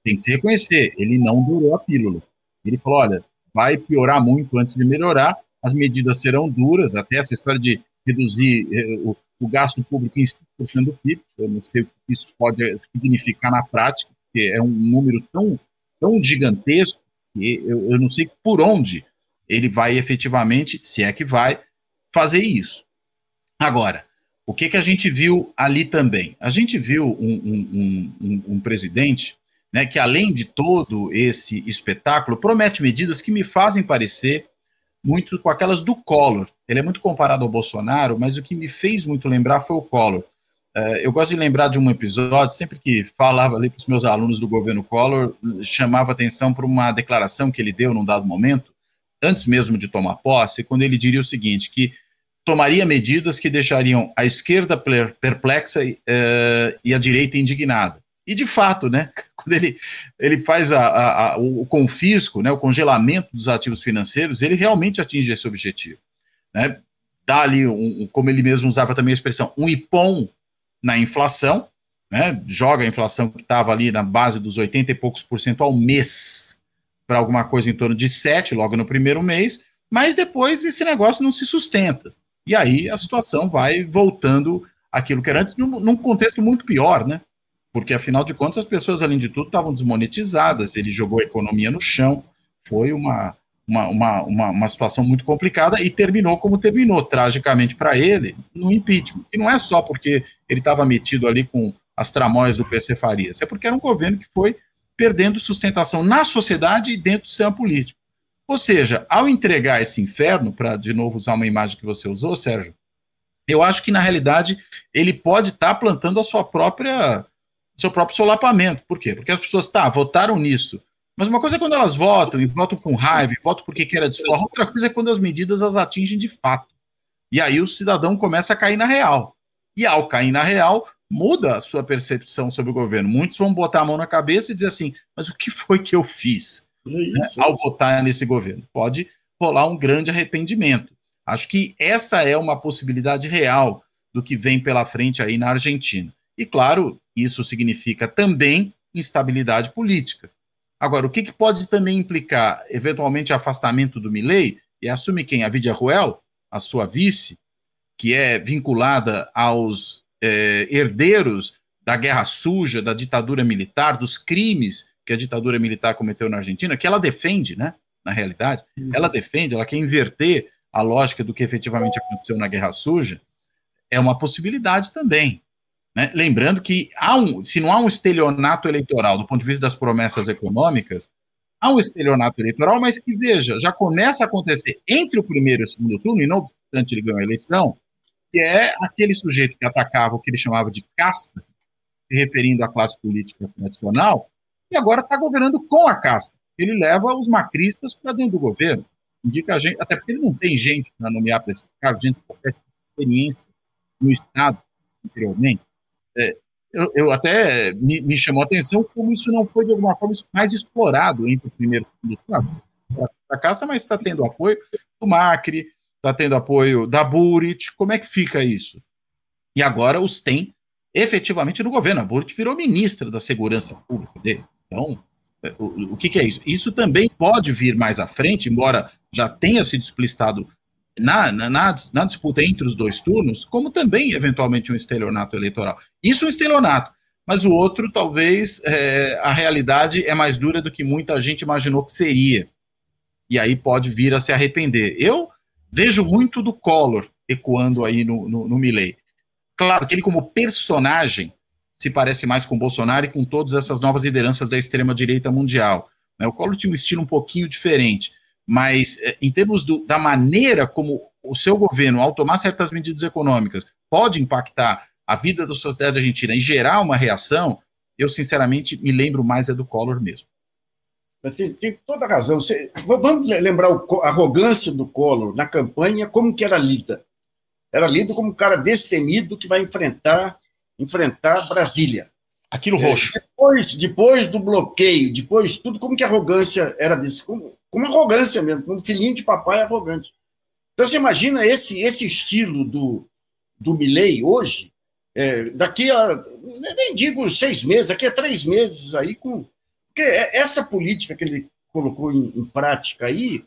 tem que se reconhecer, ele não durou a pílula. Ele falou: olha, vai piorar muito antes de melhorar, as medidas serão duras, até essa história de reduzir eh, o, o, gasto público em 5% do PIB, eu não sei o que isso pode significar na prática, porque é um número tão, tão gigantesco que eu, eu não sei por onde ele vai efetivamente, se é que vai, fazer isso. Agora, o que, que a gente viu ali também? A gente viu um, um, um, um presidente né, que, além de todo esse espetáculo, promete medidas que me fazem parecer muito com aquelas do Collor. Ele é muito comparado ao Bolsonaro, mas o que me fez muito lembrar foi o Collor. Uh, eu gosto de lembrar de um episódio, sempre que falava ali para os meus alunos do governo Collor, chamava atenção para uma declaração que ele deu num dado momento, antes mesmo de tomar posse, quando ele diria o seguinte, que tomaria medidas que deixariam a esquerda perplexa uh, e a direita indignada. E de fato, né, quando ele, ele faz a, a, a, o confisco, né, o congelamento dos ativos financeiros, ele realmente atinge esse objetivo. Né? Dá ali, um, como ele mesmo usava também a expressão, um ipom na inflação, né, joga a inflação que estava ali na base dos 80 e poucos por cento ao mês para alguma coisa em torno de 7 logo no primeiro mês, mas depois esse negócio não se sustenta. E aí a situação vai voltando aquilo que era antes, num, num contexto muito pior, né? Porque afinal de contas as pessoas, além de tudo, estavam desmonetizadas, ele jogou a economia no chão, foi uma, uma, uma, uma, uma situação muito complicada e terminou como terminou, tragicamente para ele, no impeachment. E não é só porque ele estava metido ali com as tramóias do PC Farias, é porque era um governo que foi perdendo sustentação na sociedade e dentro do sistema político. Ou seja, ao entregar esse inferno, para de novo usar uma imagem que você usou, Sérgio, eu acho que na realidade ele pode estar tá plantando a sua própria seu próprio solapamento. Por quê? Porque as pessoas tá, votaram nisso. Mas uma coisa é quando elas votam, e votam com raiva, e votam porque querem desforra, outra coisa é quando as medidas as atingem de fato. E aí o cidadão começa a cair na real. E ao cair na real, muda a sua percepção sobre o governo. Muitos vão botar a mão na cabeça e dizer assim: mas o que foi que eu fiz né, ao votar nesse governo? Pode rolar um grande arrependimento. Acho que essa é uma possibilidade real do que vem pela frente aí na Argentina. E claro, isso significa também instabilidade política. Agora, o que, que pode também implicar eventualmente afastamento do Milei e assume quem? A Vidia Ruel, a sua vice, que é vinculada aos é, herdeiros da guerra suja, da ditadura militar, dos crimes que a ditadura militar cometeu na Argentina, que ela defende, né? Na realidade, uhum. ela defende, ela quer inverter a lógica do que efetivamente aconteceu na guerra suja, é uma possibilidade também. Né? Lembrando que há um, se não há um estelionato eleitoral do ponto de vista das promessas econômicas, há um estelionato eleitoral, mas que, veja, já começa a acontecer entre o primeiro e o segundo turno, e não obstante ele ganhou a eleição, que é aquele sujeito que atacava o que ele chamava de casta, se referindo à classe política tradicional, agora está governando com a casta. Ele leva os macristas para dentro do governo. Indica a gente, até porque ele não tem gente para nomear para esse cargo, gente com qualquer experiência no Estado anteriormente. É, eu, eu, até me, me, chamou a atenção como isso não foi de alguma forma mais explorado entre o primeiro e o segundo a caça, mas está tendo apoio do Macri, está tendo apoio da Burit, como é que fica isso? E agora os tem efetivamente no governo. A Burit virou ministra da Segurança Pública dele. Então, é, o, o que, que, é isso? Isso também pode vir mais à frente, embora já tenha sido explicitado na, na, na, disputa entre os dois turnos, como também, eventualmente, um estelionato eleitoral. Isso é um estelionato, mas o outro, talvez, é, a realidade é mais dura do que muita gente imaginou que seria. e aí pode vir a se arrepender. Eu vejo muito do Collor ecoando aí no, no, no Milley. Claro que ele, como personagem, se parece mais com Bolsonaro e com todas essas novas lideranças da extrema-direita mundial. Né? O Collor tinha um estilo um pouquinho diferente, mas eh, em termos do, da maneira como o seu governo, ao tomar certas medidas econômicas, pode impactar a vida da sociedade argentina e gerar uma reação, eu sinceramente me lembro mais é do Collor mesmo. Tem, tem toda razão. Você, vamos lembrar a arrogância do Collor na campanha, como que era lida. Era lida como um cara destemido que vai enfrentar enfrentar Brasília. Aquilo roxo. É, depois, depois do bloqueio, depois de tudo, como que a arrogância era desse? Como, como arrogância mesmo, como filhinho de papai arrogante. Então você imagina esse, esse estilo do, do Milley hoje, é, daqui a, nem digo seis meses, daqui a três meses aí, com. Porque é, essa política que ele colocou em, em prática aí,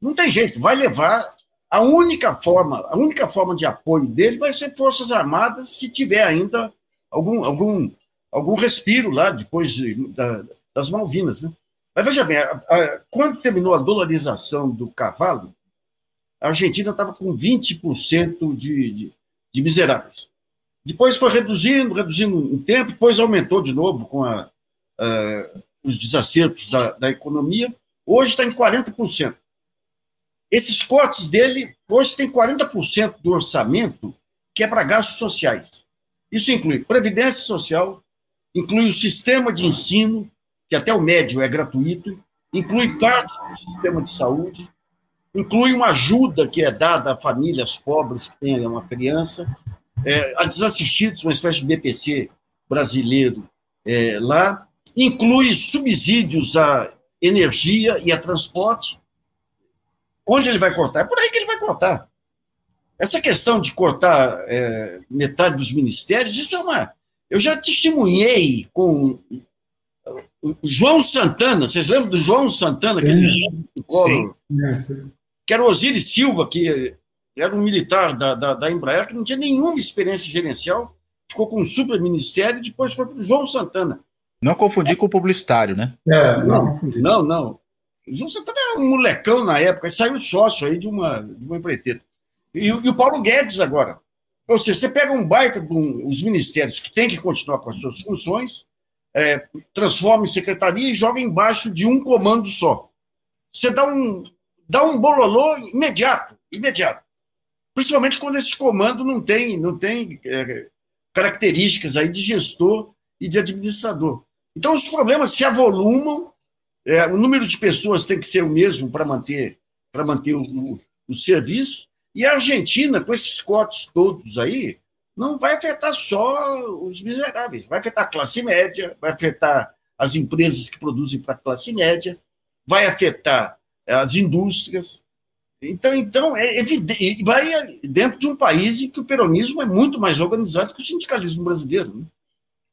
não tem jeito, vai levar a única forma, a única forma de apoio dele vai ser Forças Armadas, se tiver ainda algum, algum, algum respiro lá depois de, da, das Malvinas. Né? Mas veja bem, a, a, quando terminou a dolarização do cavalo, a Argentina estava com 20% de, de, de miseráveis. Depois foi reduzindo, reduzindo um tempo, depois aumentou de novo com a, a, os desacertos da, da economia. Hoje está em 40%. Esses cortes dele, hoje tem 40% do orçamento que é para gastos sociais. Isso inclui previdência social, inclui o sistema de ensino, que até o médio é gratuito, inclui parte do sistema de saúde, inclui uma ajuda que é dada a famílias pobres que têm uma criança, é, a desassistidos, uma espécie de BPC brasileiro é, lá, inclui subsídios à energia e a transporte, Onde ele vai cortar? É por aí que ele vai cortar. Essa questão de cortar é, metade dos ministérios, isso é uma. Eu já testemunhei com o João Santana, vocês lembram do João Santana, aquele colo, que era o Osiris Silva, que era um militar da, da, da, Embraer, que não tinha nenhuma experiência gerencial, ficou com um super ministério, depois foi para o João Santana. Não confundir com o publicitário, né? É, não, não, não. João Santana era um molecão na época, saiu sócio aí de uma, de uma empreiteira. E, e, o Paulo Guedes agora. Ou seja, você pega um baita dos ministérios que tem que continuar com as suas funções, é, transforma em secretaria e joga embaixo de um comando só. Você dá um, dá um bololô imediato, imediato. Principalmente quando esse comando não tem, não tem é, características aí de gestor e de administrador. Então os problemas se avolumam é, o número de pessoas tem que ser o mesmo para manter, para manter o, o, o serviço. E a Argentina, com esses cortes todos aí, não vai afetar só os miseráveis, vai afetar a classe média, vai afetar as empresas que produzem para a classe média, vai afetar as indústrias. Então, então é evidente, vai dentro de um país em que o peronismo é muito mais organizado que o sindicalismo brasileiro. Né?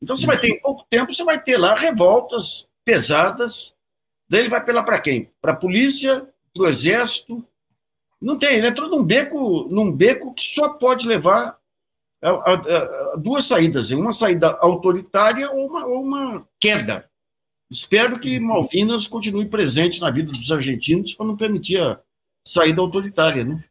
Então, você vai ter, em pouco tempo, você vai ter lá revoltas pesadas Daí ele vai apelar para quem? Para a polícia, para o exército. Não tem, ele entrou num beco, num beco que só pode levar a, a, a duas saídas, uma saída autoritária ou uma, ou uma queda. Espero que Malvinas continue presente na vida dos argentinos para não permitir a saída autoritária, né?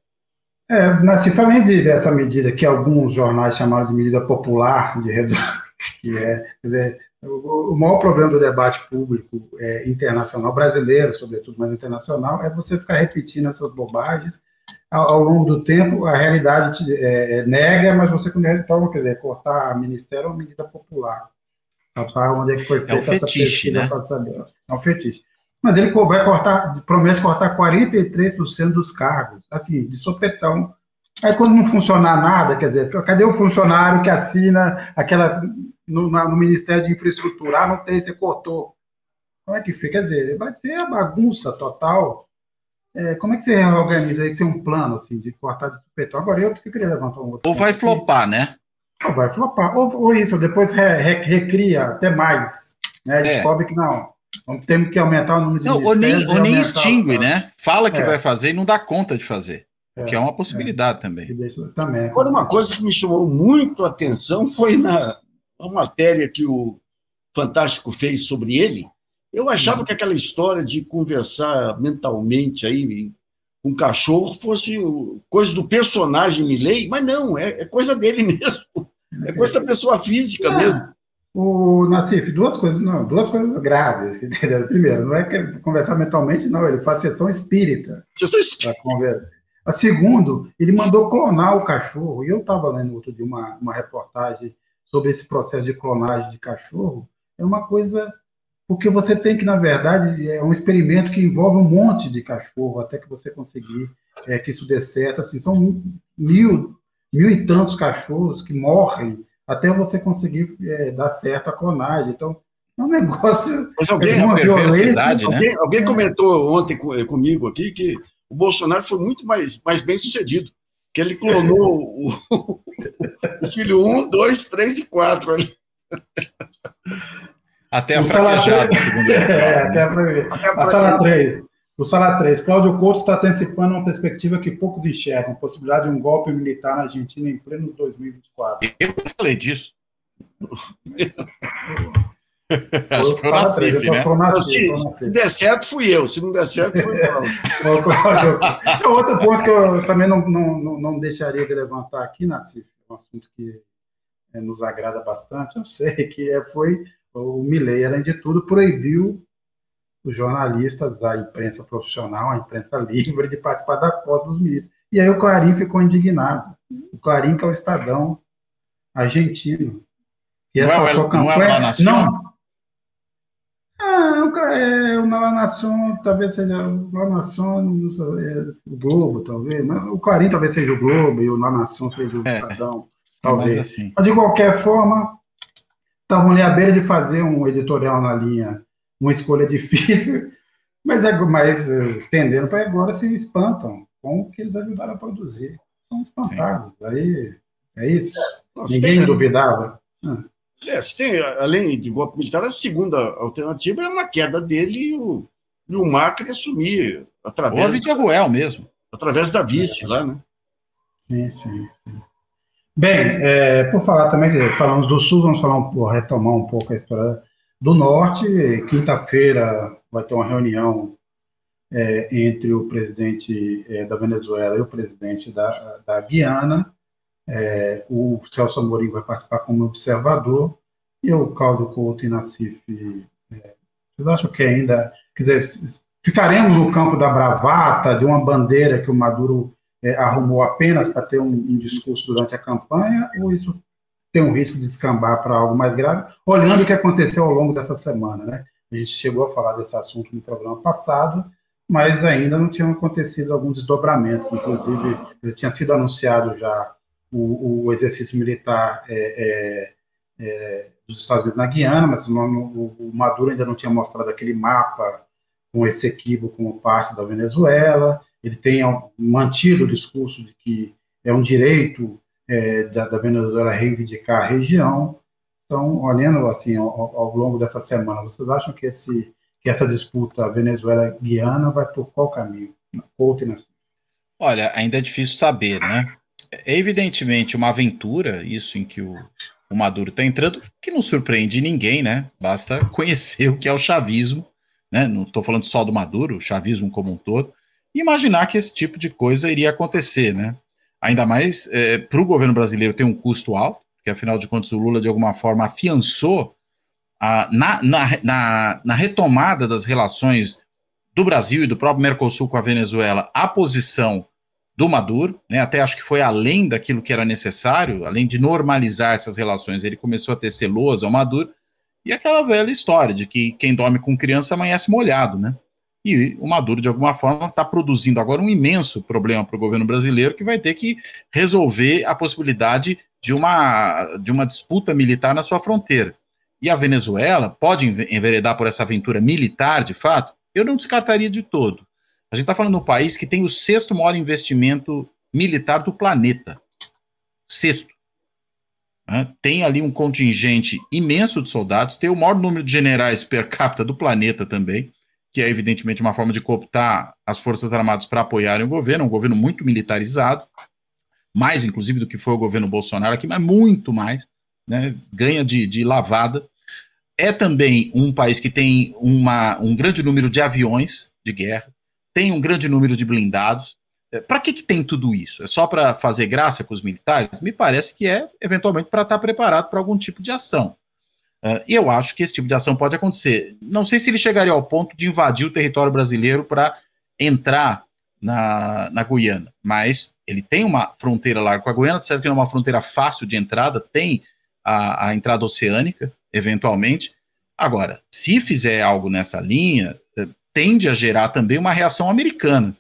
É, nascimento dessa medida que alguns jornais chamaram de medida popular de redução, que é, quer dizer, o, maior problema do debate público é, internacional, brasileiro, sobretudo, mas internacional, é você ficar repetindo essas bobagens. Ao, ao longo do tempo, a realidade te, é, é nega, mas você, quando retoma, quer dizer, cortar ministério é uma medida popular. Sabe onde é que foi feita é um fetiche, essa pesquisa né? saber? É um fetiche. Mas ele vai cortar, promete cortar 43% dos cargos, assim, de sopetão. Aí quando não funcionar nada, quer dizer, cadê o funcionário que assina aquela no, no, Ministério de Infraestrutura, ah, não tem, você cortou. Como é que fica? Quer dizer, vai ser a bagunça total. É, como é que você organiza esse um plano assim, de cortar de supetão? Agora eu que queria levantar um outro. Ou vai flopar, né? Ou vai flopar. Ou, ou isso, depois re, re, recria até mais. Né? Descobre é. que não. Temos que aumentar o número de não, Ou nem, ou nem extingue, né? Fala que é. vai fazer e não dá conta de fazer. É, que é uma possibilidade também. também. Agora, uma coisa que me chamou muito a atenção foi na, uma matéria que o Fantástico fez sobre ele, Eu achava que aquela história de conversar mentalmente aí com um cachorro fosse coisa do personagem Milley, mas não, é, é, coisa dele mesmo. É coisa da pessoa física é. mesmo. O Nassif, duas coisas, não, duas coisas graves. Entendeu? Primeiro, não é que conversar mentalmente, não, ele faz sessão espírita. Sessão espírita. A segundo, ele mandou clonar o cachorro. E eu estava lendo outro dia uma, uma reportagem sobre esse processo de clonagem de cachorro. É uma coisa porque você tem que, na verdade, é um experimento que envolve um monte de cachorro até que você conseguir é, que isso dê certo. Assim, são mil, mil e tantos cachorros que morrem até você conseguir é, dar certo a clonagem. Então, é um negócio. Mas alguém, uma violência, né? alguém, alguém comentou ontem comigo aqui que o Bolsonaro foi muito mais, mais bem sucedido. Que ele clonou o, o filho 1, 2, 3 e 4 ali. Até a fraquejada, segundo ele. É, até a, fraquejada. a sala 3. O Sala 3, Cláudio Couto está antecipando uma perspectiva que poucos enxergam, possibilidade de um golpe militar na Argentina em pleno 2024. Eu falei disso. Acho que foi CIF, né? Se, se der certo, fui eu. Se não der certo, foi o Outro ponto que eu também não, não, não deixaria de levantar aqui na CIF, um assunto que é, nos agrada bastante, eu sei que é, foi o Milley, além de tudo, proibiu os jornalistas, a imprensa profissional, a imprensa livre, de participar da posse dos ministros. E aí o Clarim ficou indignado. O Clarim, que é o Estadão argentino. E não, é, não é uma Não. Ah, é, o La talvez seja o La Nación, é, o Globo, talvez. Mas o Clarim talvez seja o Globo e o La seja o é, Estadão, talvez. Mas, assim. mas de qualquer forma, estavam ali à beira de fazer um editorial na linha, uma escolha difícil, mas, é, mas estendendo para agora se espantam com o que eles ajudaram a produzir. Estão espantados. Sim. Aí é isso. Nossa, Ninguém duvidava. Ah. É, tem, além de golpe militar, a segunda alternativa é uma queda dele e o, e o Macri assumir através. Ou de Ruel mesmo. Através da vice é. lá, né? Sim, sim, sim. Bem, é, por falar também, falamos do Sul, vamos falar um, retomar um pouco a história do Norte. Quinta-feira vai ter uma reunião é, entre o presidente é, da Venezuela e o presidente da, da Guiana. É, o Celso Amorim vai participar como observador e o Caldo Couto e Nassif. É, vocês acham que ainda, quer dizer, ficaremos no campo da bravata, de uma bandeira que o Maduro é, arrumou apenas para ter um, um, discurso durante a campanha, ou isso tem um risco de escambar para algo mais grave, olhando o que aconteceu ao longo dessa semana, né? A gente chegou a falar desse assunto no programa passado, mas ainda não tinham acontecido alguns desdobramentos, inclusive tinha sido anunciado já o, o exercício militar é, é, é, dos Estados Unidos na Guiana, mas o, o Maduro ainda não tinha mostrado aquele mapa com esse equívoco como parte da Venezuela, ele tem mantido o discurso de que é um direito é, da, da, Venezuela reivindicar a região. Então, olhando assim ao, ao, longo dessa semana, vocês acham que, esse, que essa disputa Venezuela-Guiana vai por qual caminho? Olha, ainda é difícil saber, né? É evidentemente uma aventura, isso em que o, o Maduro está entrando, que não surpreende ninguém, né? Basta conhecer o que é o chavismo, né? Não estou falando só do Maduro, o chavismo como um todo imaginar que esse tipo de coisa iria acontecer, né? Ainda mais é, para o governo brasileiro tem um custo alto, porque afinal de contas o Lula de alguma forma afiançou a, na, na, na, na retomada das relações do Brasil e do próprio Mercosul com a Venezuela a posição do Maduro, né, até acho que foi além daquilo que era necessário, além de normalizar essas relações, ele começou a ter celoso ao Maduro, e aquela velha história de que quem dorme com criança amanhece molhado, né? E o Maduro, de alguma forma, está produzindo agora um imenso problema para o governo brasileiro que vai ter que resolver a possibilidade de uma, de uma disputa militar na sua fronteira. E a Venezuela pode enveredar por essa aventura militar, de fato? Eu não descartaria de todo. A gente está falando de um país que tem o sexto maior investimento militar do planeta. Sexto. Tem ali um contingente imenso de soldados, tem o maior número de generais per capita do planeta também que é evidentemente uma forma de cooptar as Forças Armadas para apoiarem o governo, um governo muito militarizado, mais inclusive do que foi o governo Bolsonaro aqui, mas muito mais, né, ganha de, de lavada. é também um país que tem uma, um grande número de aviões de guerra, tem um grande número de blindados. É, para que, que tem tudo isso? É só para fazer graça com os militares? Me parece que é, eventualmente, para estar tá preparado para algum tipo de ação. Uh, e eu acho que esse tipo de ação pode acontecer. Não sei se ele chegaria ao ponto de invadir o território brasileiro para entrar na, na Guiana, mas ele tem uma fronteira larga com a Guiana, sabe que não é uma fronteira fácil de entrada, tem a, a entrada oceânica, eventualmente. Agora, se fizer algo nessa linha, tende a gerar também uma reação americana.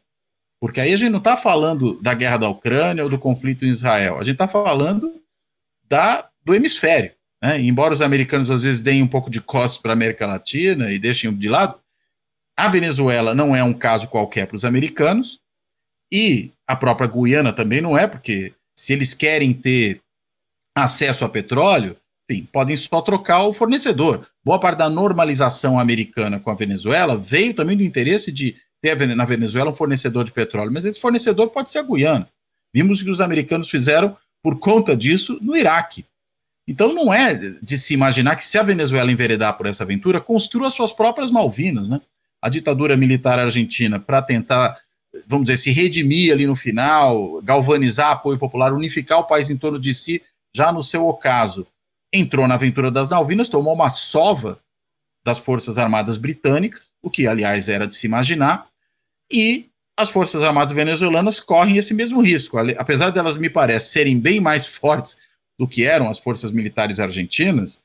Porque aí a gente não está falando da guerra da Ucrânia ou do conflito em Israel, a gente está falando da, do hemisfério. Né? Embora os americanos às vezes deem um pouco de costas para a América Latina e deixem de lado, a Venezuela não é um caso qualquer para os americanos e a própria Guiana também não é, porque se eles querem ter acesso a petróleo, enfim, podem só trocar o fornecedor. Boa parte da normalização americana com a Venezuela veio também do interesse de ter na Venezuela um fornecedor de petróleo, mas esse fornecedor pode ser a Guiana. Vimos que os americanos fizeram por conta disso no Iraque. Então não é de se imaginar que se a Venezuela enveredar por essa aventura, construa suas próprias Malvinas, né? A ditadura militar argentina para tentar, vamos dizer, se redimir ali no final, galvanizar apoio popular, unificar o país em torno de si, já no seu ocaso, entrou na aventura das Malvinas, tomou uma sova das Forças Armadas Britânicas, o que, aliás, era de se imaginar, e as Forças Armadas venezuelanas correm esse mesmo risco. Apesar delas, me parece, serem bem mais fortes do que eram as forças militares argentinas,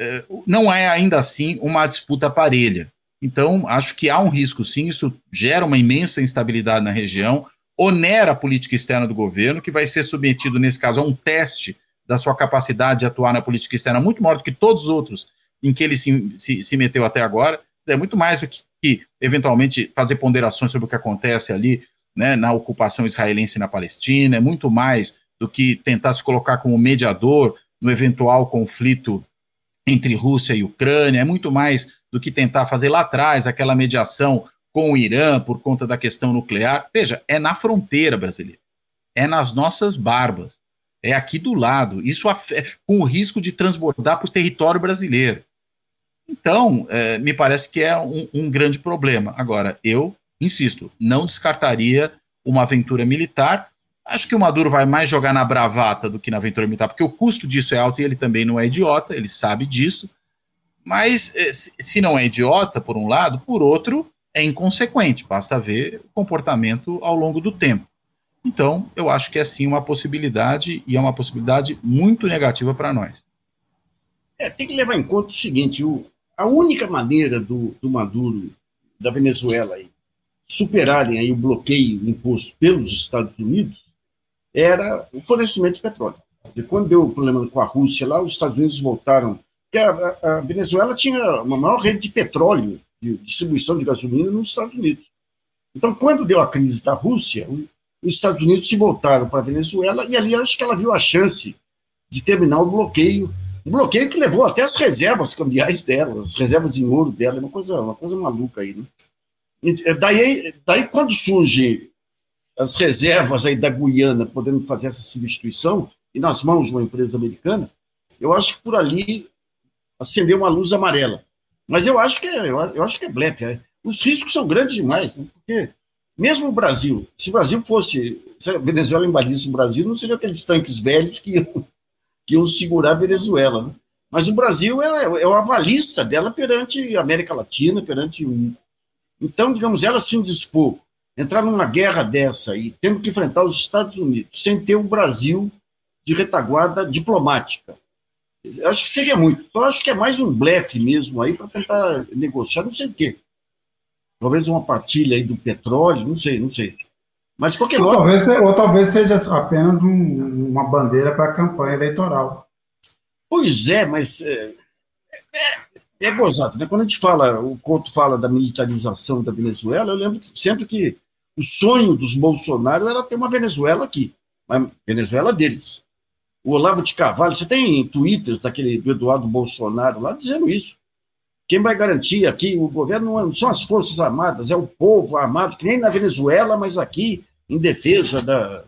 eh, não é ainda assim uma disputa parelha. Então, acho que há um risco sim, isso gera uma imensa instabilidade na região, onera a política externa do governo, que vai ser submetido, nesse caso, a um teste da sua capacidade de atuar na política externa muito maior do que todos os outros em que ele se, se, se meteu até agora. É muito mais do que, que, eventualmente, fazer ponderações sobre o que acontece ali né, na ocupação israelense na Palestina, é muito mais do que tentar se colocar como mediador no eventual conflito entre Rússia e Ucrânia, é muito mais do que tentar fazer lá atrás aquela mediação com o Irã por conta da questão nuclear. Veja, é na fronteira brasileira, é nas nossas barbas é aqui do lado, isso com o risco de transbordar para o território brasileiro. Então, é, me parece que é um, um, grande problema. Agora, eu insisto, não descartaria uma aventura militar. Acho que o Maduro vai mais jogar na bravata do que na aventura militar, porque o custo disso é alto e ele também não é idiota, ele sabe disso. Mas, é, se não é idiota, por um lado, por outro, é inconsequente, basta ver o comportamento ao longo do tempo. Então, eu acho que é sim uma possibilidade e é uma possibilidade muito negativa para nós. É, tem que levar em conta o seguinte: o, a única maneira do, do Maduro, da Venezuela, aí, superarem aí o bloqueio imposto pelos Estados Unidos era o fornecimento de petróleo. E quando deu o problema com a Rússia lá, os Estados Unidos voltaram. Porque a, a Venezuela tinha uma maior rede de petróleo, de distribuição de gasolina nos Estados Unidos. Então, quando deu a crise da Rússia, os Estados Unidos se voltaram para a Venezuela e ali acho que ela viu a chance de terminar o bloqueio. Um bloqueio que levou até as reservas cambiais dela, as reservas em ouro dela, é uma coisa, uma coisa maluca aí, né? E daí, daí, quando surge as reservas aí da Guiana podendo fazer essa substituição, e nas mãos de uma empresa americana, eu acho que por ali acendeu uma luz amarela. Mas eu acho que é, eu acho que é blefe. É. Os riscos são grandes demais, né? porque mesmo o Brasil, se o Brasil fosse, se a Venezuela invadisse o Brasil, não seriam aqueles tanques velhos que iam, que iam segurar a Venezuela. Né? Mas o Brasil é, é avalista dela perante a América Latina, perante o. Então, digamos, ela se indispor, entrar numa guerra dessa e tendo que enfrentar os Estados Unidos, sem ter o Brasil de retaguarda diplomática. Acho que seria muito. Então, acho que é mais um blefe mesmo aí para tentar negociar, não sei o quê talvez uma partilha aí do petróleo, não sei, não sei. Mas de qualquer ou modo. Talvez, ou talvez seja apenas um, uma bandeira para a campanha eleitoral. Pois é, mas é, é, é gozado, né? Quando a gente fala, o Couto fala da militarização da Venezuela, eu lembro sempre que o sonho dos Bolsonaro era ter uma Venezuela aqui, uma Venezuela deles. O Olavo de Carvalho, você tem twitters daquele do Eduardo Bolsonaro lá dizendo isso. Quem vai garantir aqui o governo não são as Forças Armadas, é o povo armado, que nem na Venezuela, mas aqui em defesa da,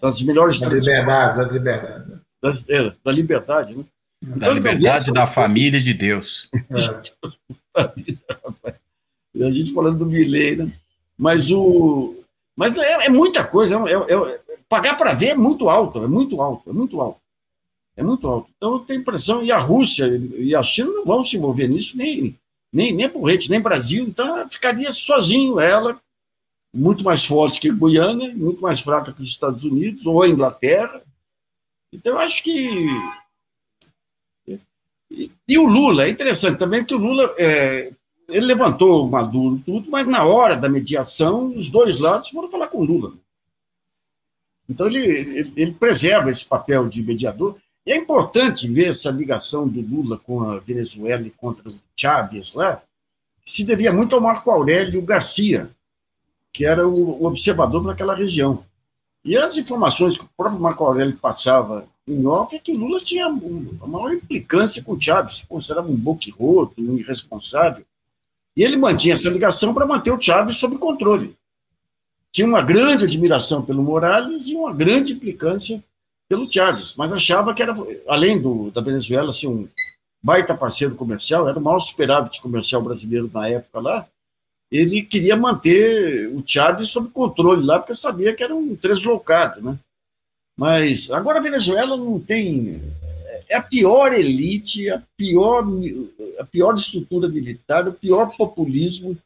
das melhores da liberdade, da liberdade. Das, é, da liberdade, né? Da então, liberdade da família de Deus. É. a gente falando do Milley, né? Mas o. Mas é, é muita coisa. É, é, é pagar para ver é muito alto, é muito alto, é muito alto. É muito alto. Então eu tenho impressão, e a Rússia e a China não vão se envolver nisso, nem, nem, nem Porrete, nem Brasil. Então ficaria sozinho ela, muito mais forte que Guiana, muito mais fraca que os Estados Unidos, ou a Inglaterra. Então eu acho que. E, e o Lula, é interessante também que o Lula é, ele levantou o Maduro tudo, mas na hora da mediação, os dois lados foram falar com o Lula. Então ele, ele preserva esse papel de mediador. E é importante ver essa ligação do Lula com a Venezuela e contra o Chávez lá, que se devia muito ao Marco Aurélio Garcia, que era o observador naquela região. E as informações que o próprio Marco Aurélio passava em off é que Lula tinha a maior implicância com o Chávez, se considerava um boquirroto, um irresponsável. E ele mantinha essa ligação para manter o Chávez sob controle. Tinha uma grande admiração pelo Morales e uma grande implicância pelo Chávez, mas achava que era, além do, da Venezuela, assim, um baita parceiro comercial, era o maior superávit comercial brasileiro na época lá, ele queria manter o Chávez sob controle lá, porque sabia que era um deslocado, né? Mas agora a Venezuela não tem é a pior elite, a pior, a pior estrutura militar, o pior populismo.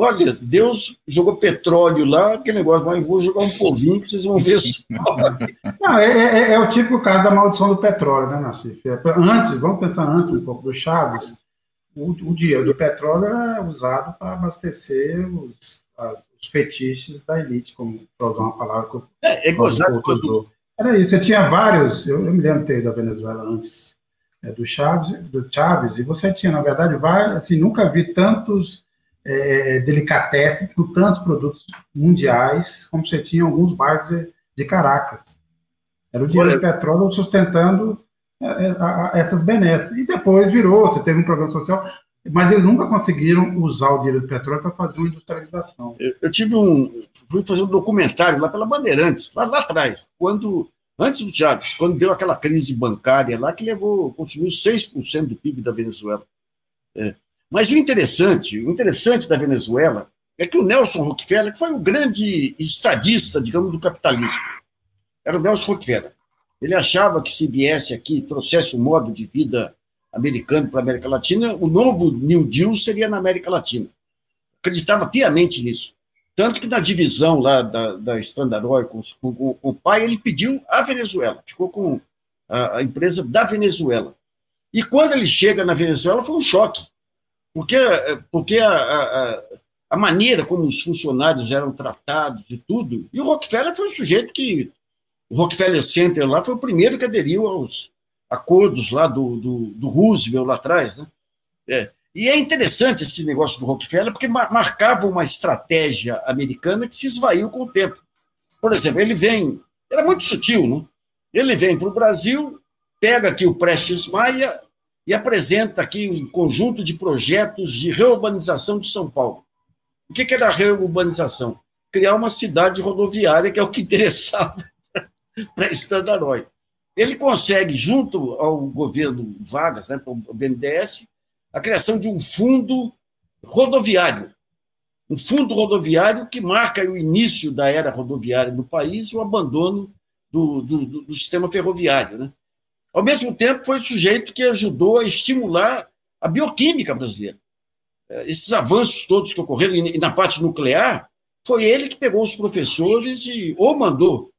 Olha, Deus jogou petróleo lá, aquele negócio, mas vou jogar um povinho que vocês vão ver só. Não, é, é, é, o típico caso da maldição do petróleo, né, Nassif? É, antes, vamos pensar antes um pouco do Chaves, o, o dinheiro do petróleo era usado para abastecer os, as, os fetiches da elite, como para usar uma palavra que eu. É, é gozado quando, era isso, você tinha vários, eu, eu me lembro ter à Venezuela antes é, do, Chaves, do Chaves, e você tinha, na verdade, vários, assim, nunca vi tantos é, delicatessen com tantos produtos mundiais como você tinha em alguns bairros de, de Caracas. Era o dinheiro do petróleo sustentando é, é, a, a, essas benesses. E depois virou, você teve um programa social, mas eles nunca conseguiram usar o dinheiro do petróleo para fazer uma industrialização. Eu, eu, tive um. fui fazer um documentário lá pela Bandeirantes, lá, lá atrás, quando. Antes do Chaves, quando deu aquela crise bancária lá que levou, consumiu 6% do PIB da Venezuela. É. Mas o interessante, o interessante da Venezuela é que o Nelson Rockefeller, que foi o grande estadista, digamos, do capitalismo, era o Nelson Rockefeller. Ele achava que se viesse aqui, trouxesse um modo de vida americano para a América Latina, o novo New Deal seria na América Latina. Acreditava piamente nisso. Tanto que na divisão lá da, da Standard Oil com, com, com, o pai, ele pediu a Venezuela, ficou com a, a, empresa da Venezuela. E quando ele chega na Venezuela, foi um choque, porque, porque a, a, a maneira como os funcionários eram tratados e tudo, e o Rockefeller foi um sujeito que, o Rockefeller Center lá foi o primeiro que aderiu aos, acordos lá do, do, do Roosevelt lá atrás, né? É. E é interessante esse negócio do Rockefeller, porque marcava uma estratégia americana que se esvaiu com o tempo. Por exemplo, ele vem, era muito sutil, né? Ele vem para o Brasil, pega aqui o Prestes Maia e apresenta aqui um conjunto de projetos de reurbanização de São Paulo. O que, era a reurbanização? Criar uma cidade rodoviária, que é o que interessava para Standard ele consegue, junto ao governo Vargas, né, o BNDES, a criação de um fundo rodoviário. Um fundo rodoviário que marca o início da era rodoviária no país e o abandono do, do, do sistema ferroviário. Né? Ao mesmo tempo, foi o sujeito que ajudou a estimular a bioquímica brasileira. É, esses avanços todos que ocorreram, e na parte nuclear, foi ele que pegou os professores e ou mandou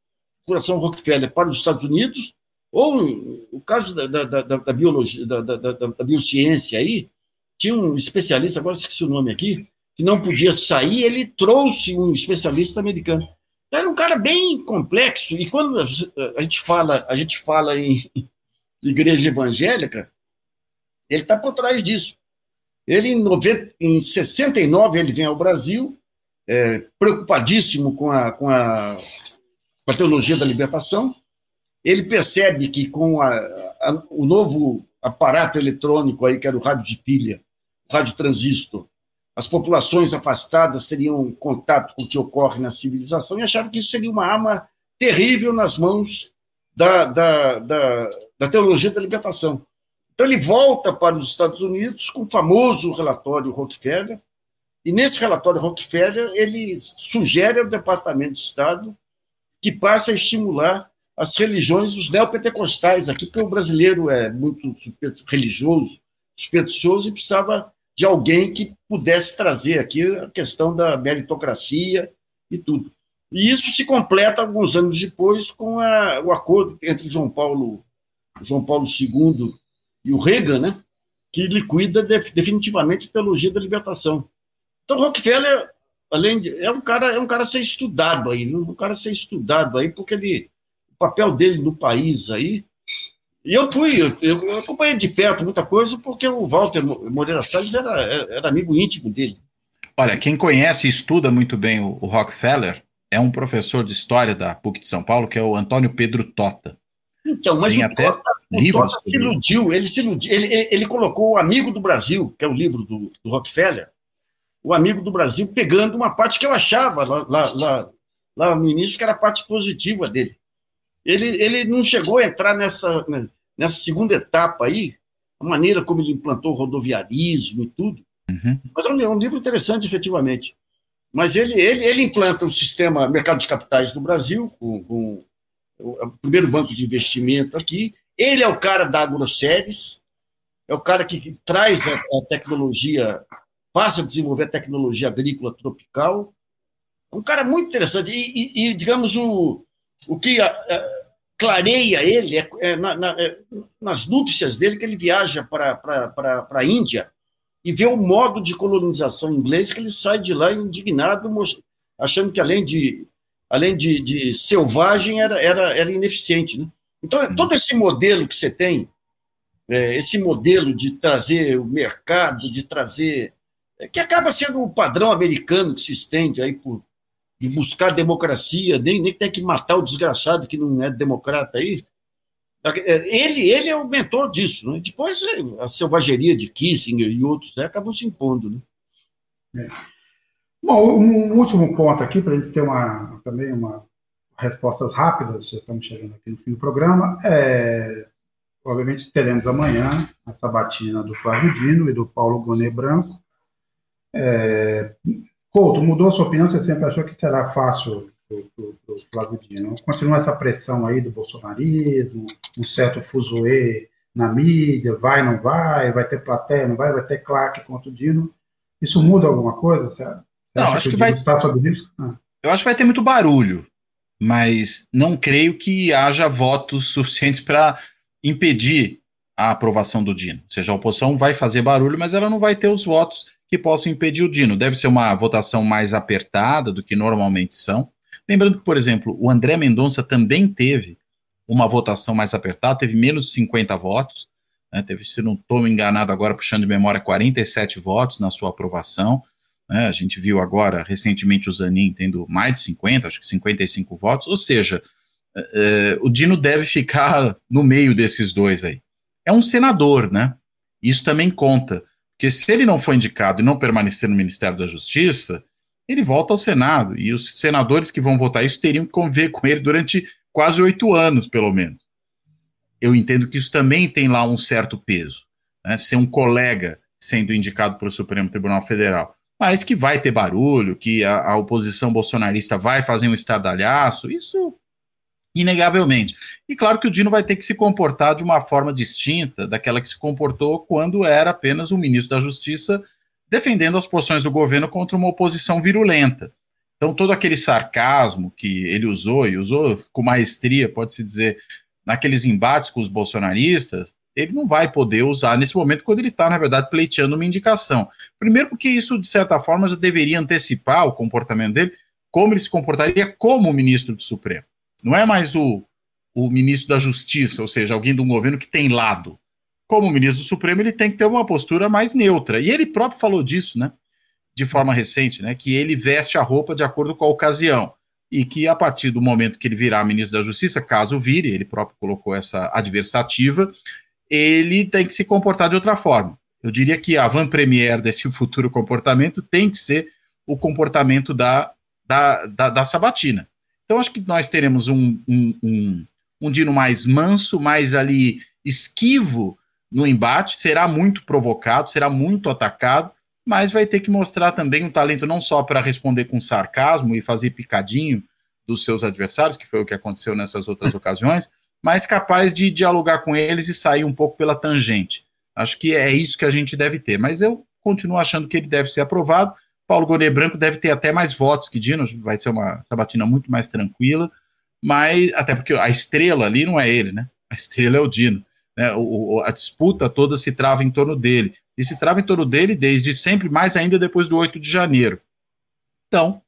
Coração Rockefeller para os Estados Unidos, ou o caso da, da, da, da biologia, da, da, da, biociência aí, tinha um especialista, agora esqueci o nome aqui, que não podia sair, ele trouxe um especialista americano. Então, era um cara bem complexo, e quando a gente fala, a gente fala em igreja evangélica, ele está por trás disso. Ele, em, 90, em 69, ele vem ao Brasil, é, preocupadíssimo com a, com, a, com a teologia da libertação, ele percebe que com a, a, o novo aparato eletrônico aí, que era o rádio de pilha, o rádio transistor, as populações afastadas teriam contato com o que ocorre na civilização e achava que isso seria uma arma terrível nas mãos da, da, da, da teologia da libertação. Então ele volta para os Estados Unidos com o famoso relatório Rockefeller, e nesse relatório Rockefeller ele sugere ao Departamento de Estado que passe a estimular as religiões dos neopentecostais aqui, porque o brasileiro é muito religioso, supersticioso, e precisava de alguém que pudesse trazer aqui a questão da meritocracia e tudo. E isso se completa alguns anos depois com a, o acordo entre João Paulo, João Paulo II e o Reagan, né, que liquida definitivamente a teologia da libertação. Então, Rockefeller, além de, é um cara é um cara a ser estudado aí, um cara a ser estudado aí, porque ele, o papel dele no país aí. E eu fui, eu, eu acompanhei de perto muita coisa, porque o Walter Moreira Salles era, era amigo íntimo dele. Olha, quem conhece e estuda muito bem o, o Rockefeller é um professor de história da PUC de São Paulo, que é o Antônio Pedro Tota. Então, mas Tem o até Tota, livros o tota se iludiu, ele se iludiu, ele, ele, ele, colocou o Amigo do Brasil, que é o livro do, do, Rockefeller, o Amigo do Brasil, pegando uma parte que eu achava lá, lá, lá, lá no início que era a parte positiva dele. Ele, ele não chegou a entrar nessa, né, nessa segunda etapa aí, a maneira como ele implantou o rodoviarismo e tudo, uhum. mas é um, é um livro interessante, efetivamente. Mas ele, ele, ele implanta o sistema mercado de capitais do Brasil, com, com o primeiro banco de investimento aqui. Ele é o cara da AgroSéries, é o cara que, que traz a, a, tecnologia, passa a desenvolver a tecnologia agrícola tropical. É um cara muito interessante. E, e, e digamos, o, o que a, a, clareia ele é, é, na, na, é, nas núpcias dele, que ele viaja para a Índia e vê o modo de colonização inglês que ele sai de lá indignado, achando que além de, além de, de selvagem era, era, era ineficiente. Né? Então, uhum. todo esse modelo que você tem, é, esse modelo de trazer o mercado, de trazer. É, que acaba sendo o padrão americano que se estende aí por de buscar democracia, nem, nem tem que matar o desgraçado que não é democrata aí. É, ele, ele é o mentor disso. Né? Depois a selvageria de Kissinger e outros né, acabam se impondo. Né? É. Bom, um último ponto aqui, para a gente ter uma, também uma respostas rápidas, já estamos chegando aqui no fim do programa. É, obviamente teremos amanhã a sabatina do Flávio Dino e do Paulo Gonê Branco. É, Couto, mudou a sua opinião? Você sempre achou que será fácil para o Flávio Dino. Continua essa pressão aí do bolsonarismo, um certo fuzuê na mídia, vai, não vai, vai ter plateia, não vai, vai ter claque contra o Dino. Isso muda alguma coisa? Você, você não, acho que, que vai estar sobre isso? Ah. Eu acho que vai ter muito barulho, mas não creio que haja votos suficientes para impedir a aprovação do Dino. Ou seja, a oposição vai fazer barulho, mas ela não vai ter os votos que possam impedir o Dino. Deve ser uma votação mais apertada do que normalmente são. Lembrando que, por exemplo, o André Mendonça também teve uma votação mais apertada, teve menos de 50 votos, né, teve, se não estou enganado agora, puxando de memória, 47 votos na sua aprovação. Né, a gente viu agora, recentemente, o Zanin tendo mais de 50, acho que 55 votos, ou seja, é, é, o Dino deve ficar no meio desses dois aí. É um senador, né? Isso também conta, porque se ele não for indicado e não permanecer no Ministério da Justiça, ele volta ao Senado. E os senadores que vão votar isso teriam que conviver com ele durante quase oito anos, pelo menos. Eu entendo que isso também tem lá um certo peso. Né? Ser um colega sendo indicado para o Supremo Tribunal Federal. Mas que vai ter barulho, que a, a oposição bolsonarista vai fazer um estardalhaço, isso inegavelmente. E claro que o Dino vai ter que se comportar de uma forma distinta daquela que se comportou quando era apenas o ministro da Justiça defendendo as posições do governo contra uma oposição virulenta. Então, todo aquele sarcasmo que ele usou, e usou com maestria, pode-se dizer, naqueles embates com os bolsonaristas, ele não vai poder usar nesse momento quando ele está, na verdade, pleiteando uma indicação. Primeiro, porque isso, de certa forma, já deveria antecipar o comportamento dele, como ele se comportaria como ministro do Supremo. Não é mais o, o ministro da Justiça, ou seja, alguém de um governo que tem lado como ministro do Supremo, ele tem que ter uma postura mais neutra. E ele próprio falou disso, né? De forma recente, né? Que ele veste a roupa de acordo com a ocasião. E que a partir do momento que ele virar ministro da Justiça, caso vire, ele próprio colocou essa adversativa, ele tem que se comportar de outra forma. Eu diria que a van premier desse futuro comportamento tem que ser o comportamento da, da, da, da sabatina. Então, acho que nós teremos um, um, um, um Dino mais manso, mais ali esquivo, no embate, será muito provocado, será muito atacado, mas vai ter que mostrar também um talento não só para responder com sarcasmo e fazer picadinho dos seus adversários, que foi o que aconteceu nessas outras ocasiões, mas capaz de dialogar com eles e sair um pouco pela tangente. Acho que é isso que a gente deve ter, mas eu continuo achando que ele deve ser aprovado. Paulo Gonê Branco deve ter até mais votos que Dino, vai ser uma sabatina muito mais tranquila, mas até porque a estrela ali não é ele, né? A estrela é o Dino. Né? O, a disputa toda se trava em torno dele. E se trava em torno dele desde sempre, mais ainda depois do 8 de janeiro. Então,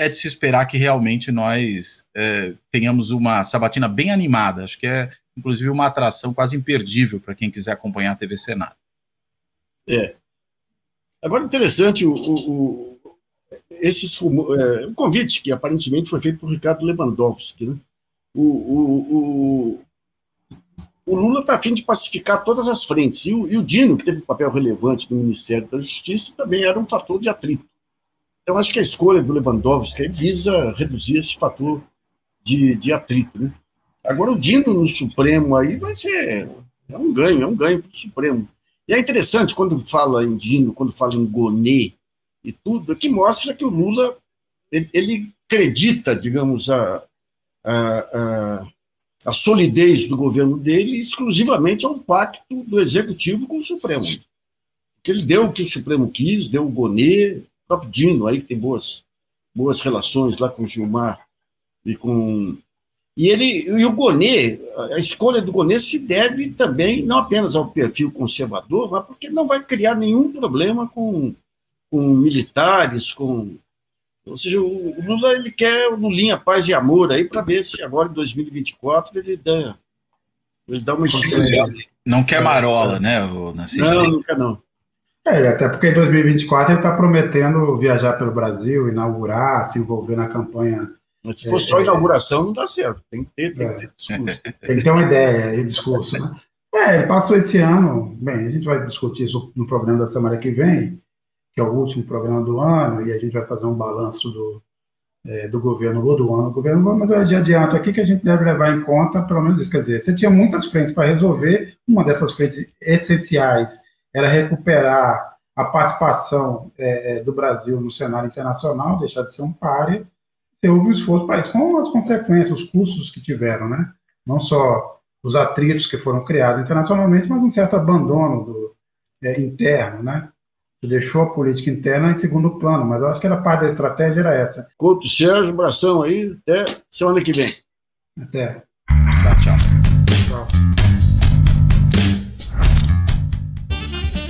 é de se esperar que realmente nós é, tenhamos uma sabatina bem animada. Acho que é, inclusive, uma atração quase imperdível para quem quiser acompanhar a TV Senado. É. Agora, interessante o, o, esses, é, o convite que aparentemente foi feito por Ricardo Lewandowski. Né? O, o, o, Lula está afim de pacificar todas as frentes. E o, e o Dino, que teve um papel relevante no Ministério da Justiça, também era um fator de atrito. Então, acho que a escolha do Lewandowski visa reduzir esse fator de, de atrito. Né? Agora, o Dino no Supremo aí vai ser é um ganho, é um ganho para o Supremo. E é interessante quando fala em Dino, quando fala em Gonê e tudo, que mostra que o Lula ele, ele acredita, digamos, a, a, a, a, solidez do governo dele exclusivamente a um pacto do Executivo com o Supremo. Que ele deu o que o Supremo quis, deu o Gonê, próprio Dino aí, que tem boas, boas relações lá com o Gilmar e com. E ele e o Gonê, a escolha do Gonê se deve também não apenas ao perfil conservador, mas porque não vai criar nenhum problema com, com militares, com ou seja, o Lula ele quer o Lulinha paz e amor aí para ver se agora em 2024 ele dá ele dá uma Não quer marola, né, Nascimento? Não, não quer não. É, até porque em 2024 ele está prometendo viajar pelo Brasil, inaugurar, se envolver na campanha. Mas se for é, só é. inauguração, não dá certo. Tem que ter, tem é, que ter discurso. Tem que ter uma ideia e discurso, né? É, ele passou esse ano, bem, a gente vai discutir isso no programa da semana que vem, que é o último programa do ano, e a gente vai fazer um balanço do, é, do governo do ano do governo, mas eu já adianto aqui que a gente deve levar em conta, pelo menos isso, quer dizer, você tinha muitas frentes para resolver, uma dessas frentes essenciais era recuperar a participação é, é, do Brasil no cenário internacional, deixar de ser um páreo. Você houve um esforço para isso, com as consequências, os custos que tiveram, né? Não só os atritos que foram criados internacionalmente, mas um certo abandono do, é, interno, né? Você deixou a política interna em segundo plano, mas eu acho que era parte da estratégia era essa. Couto Sérgio, abração aí, até semana que vem. Até.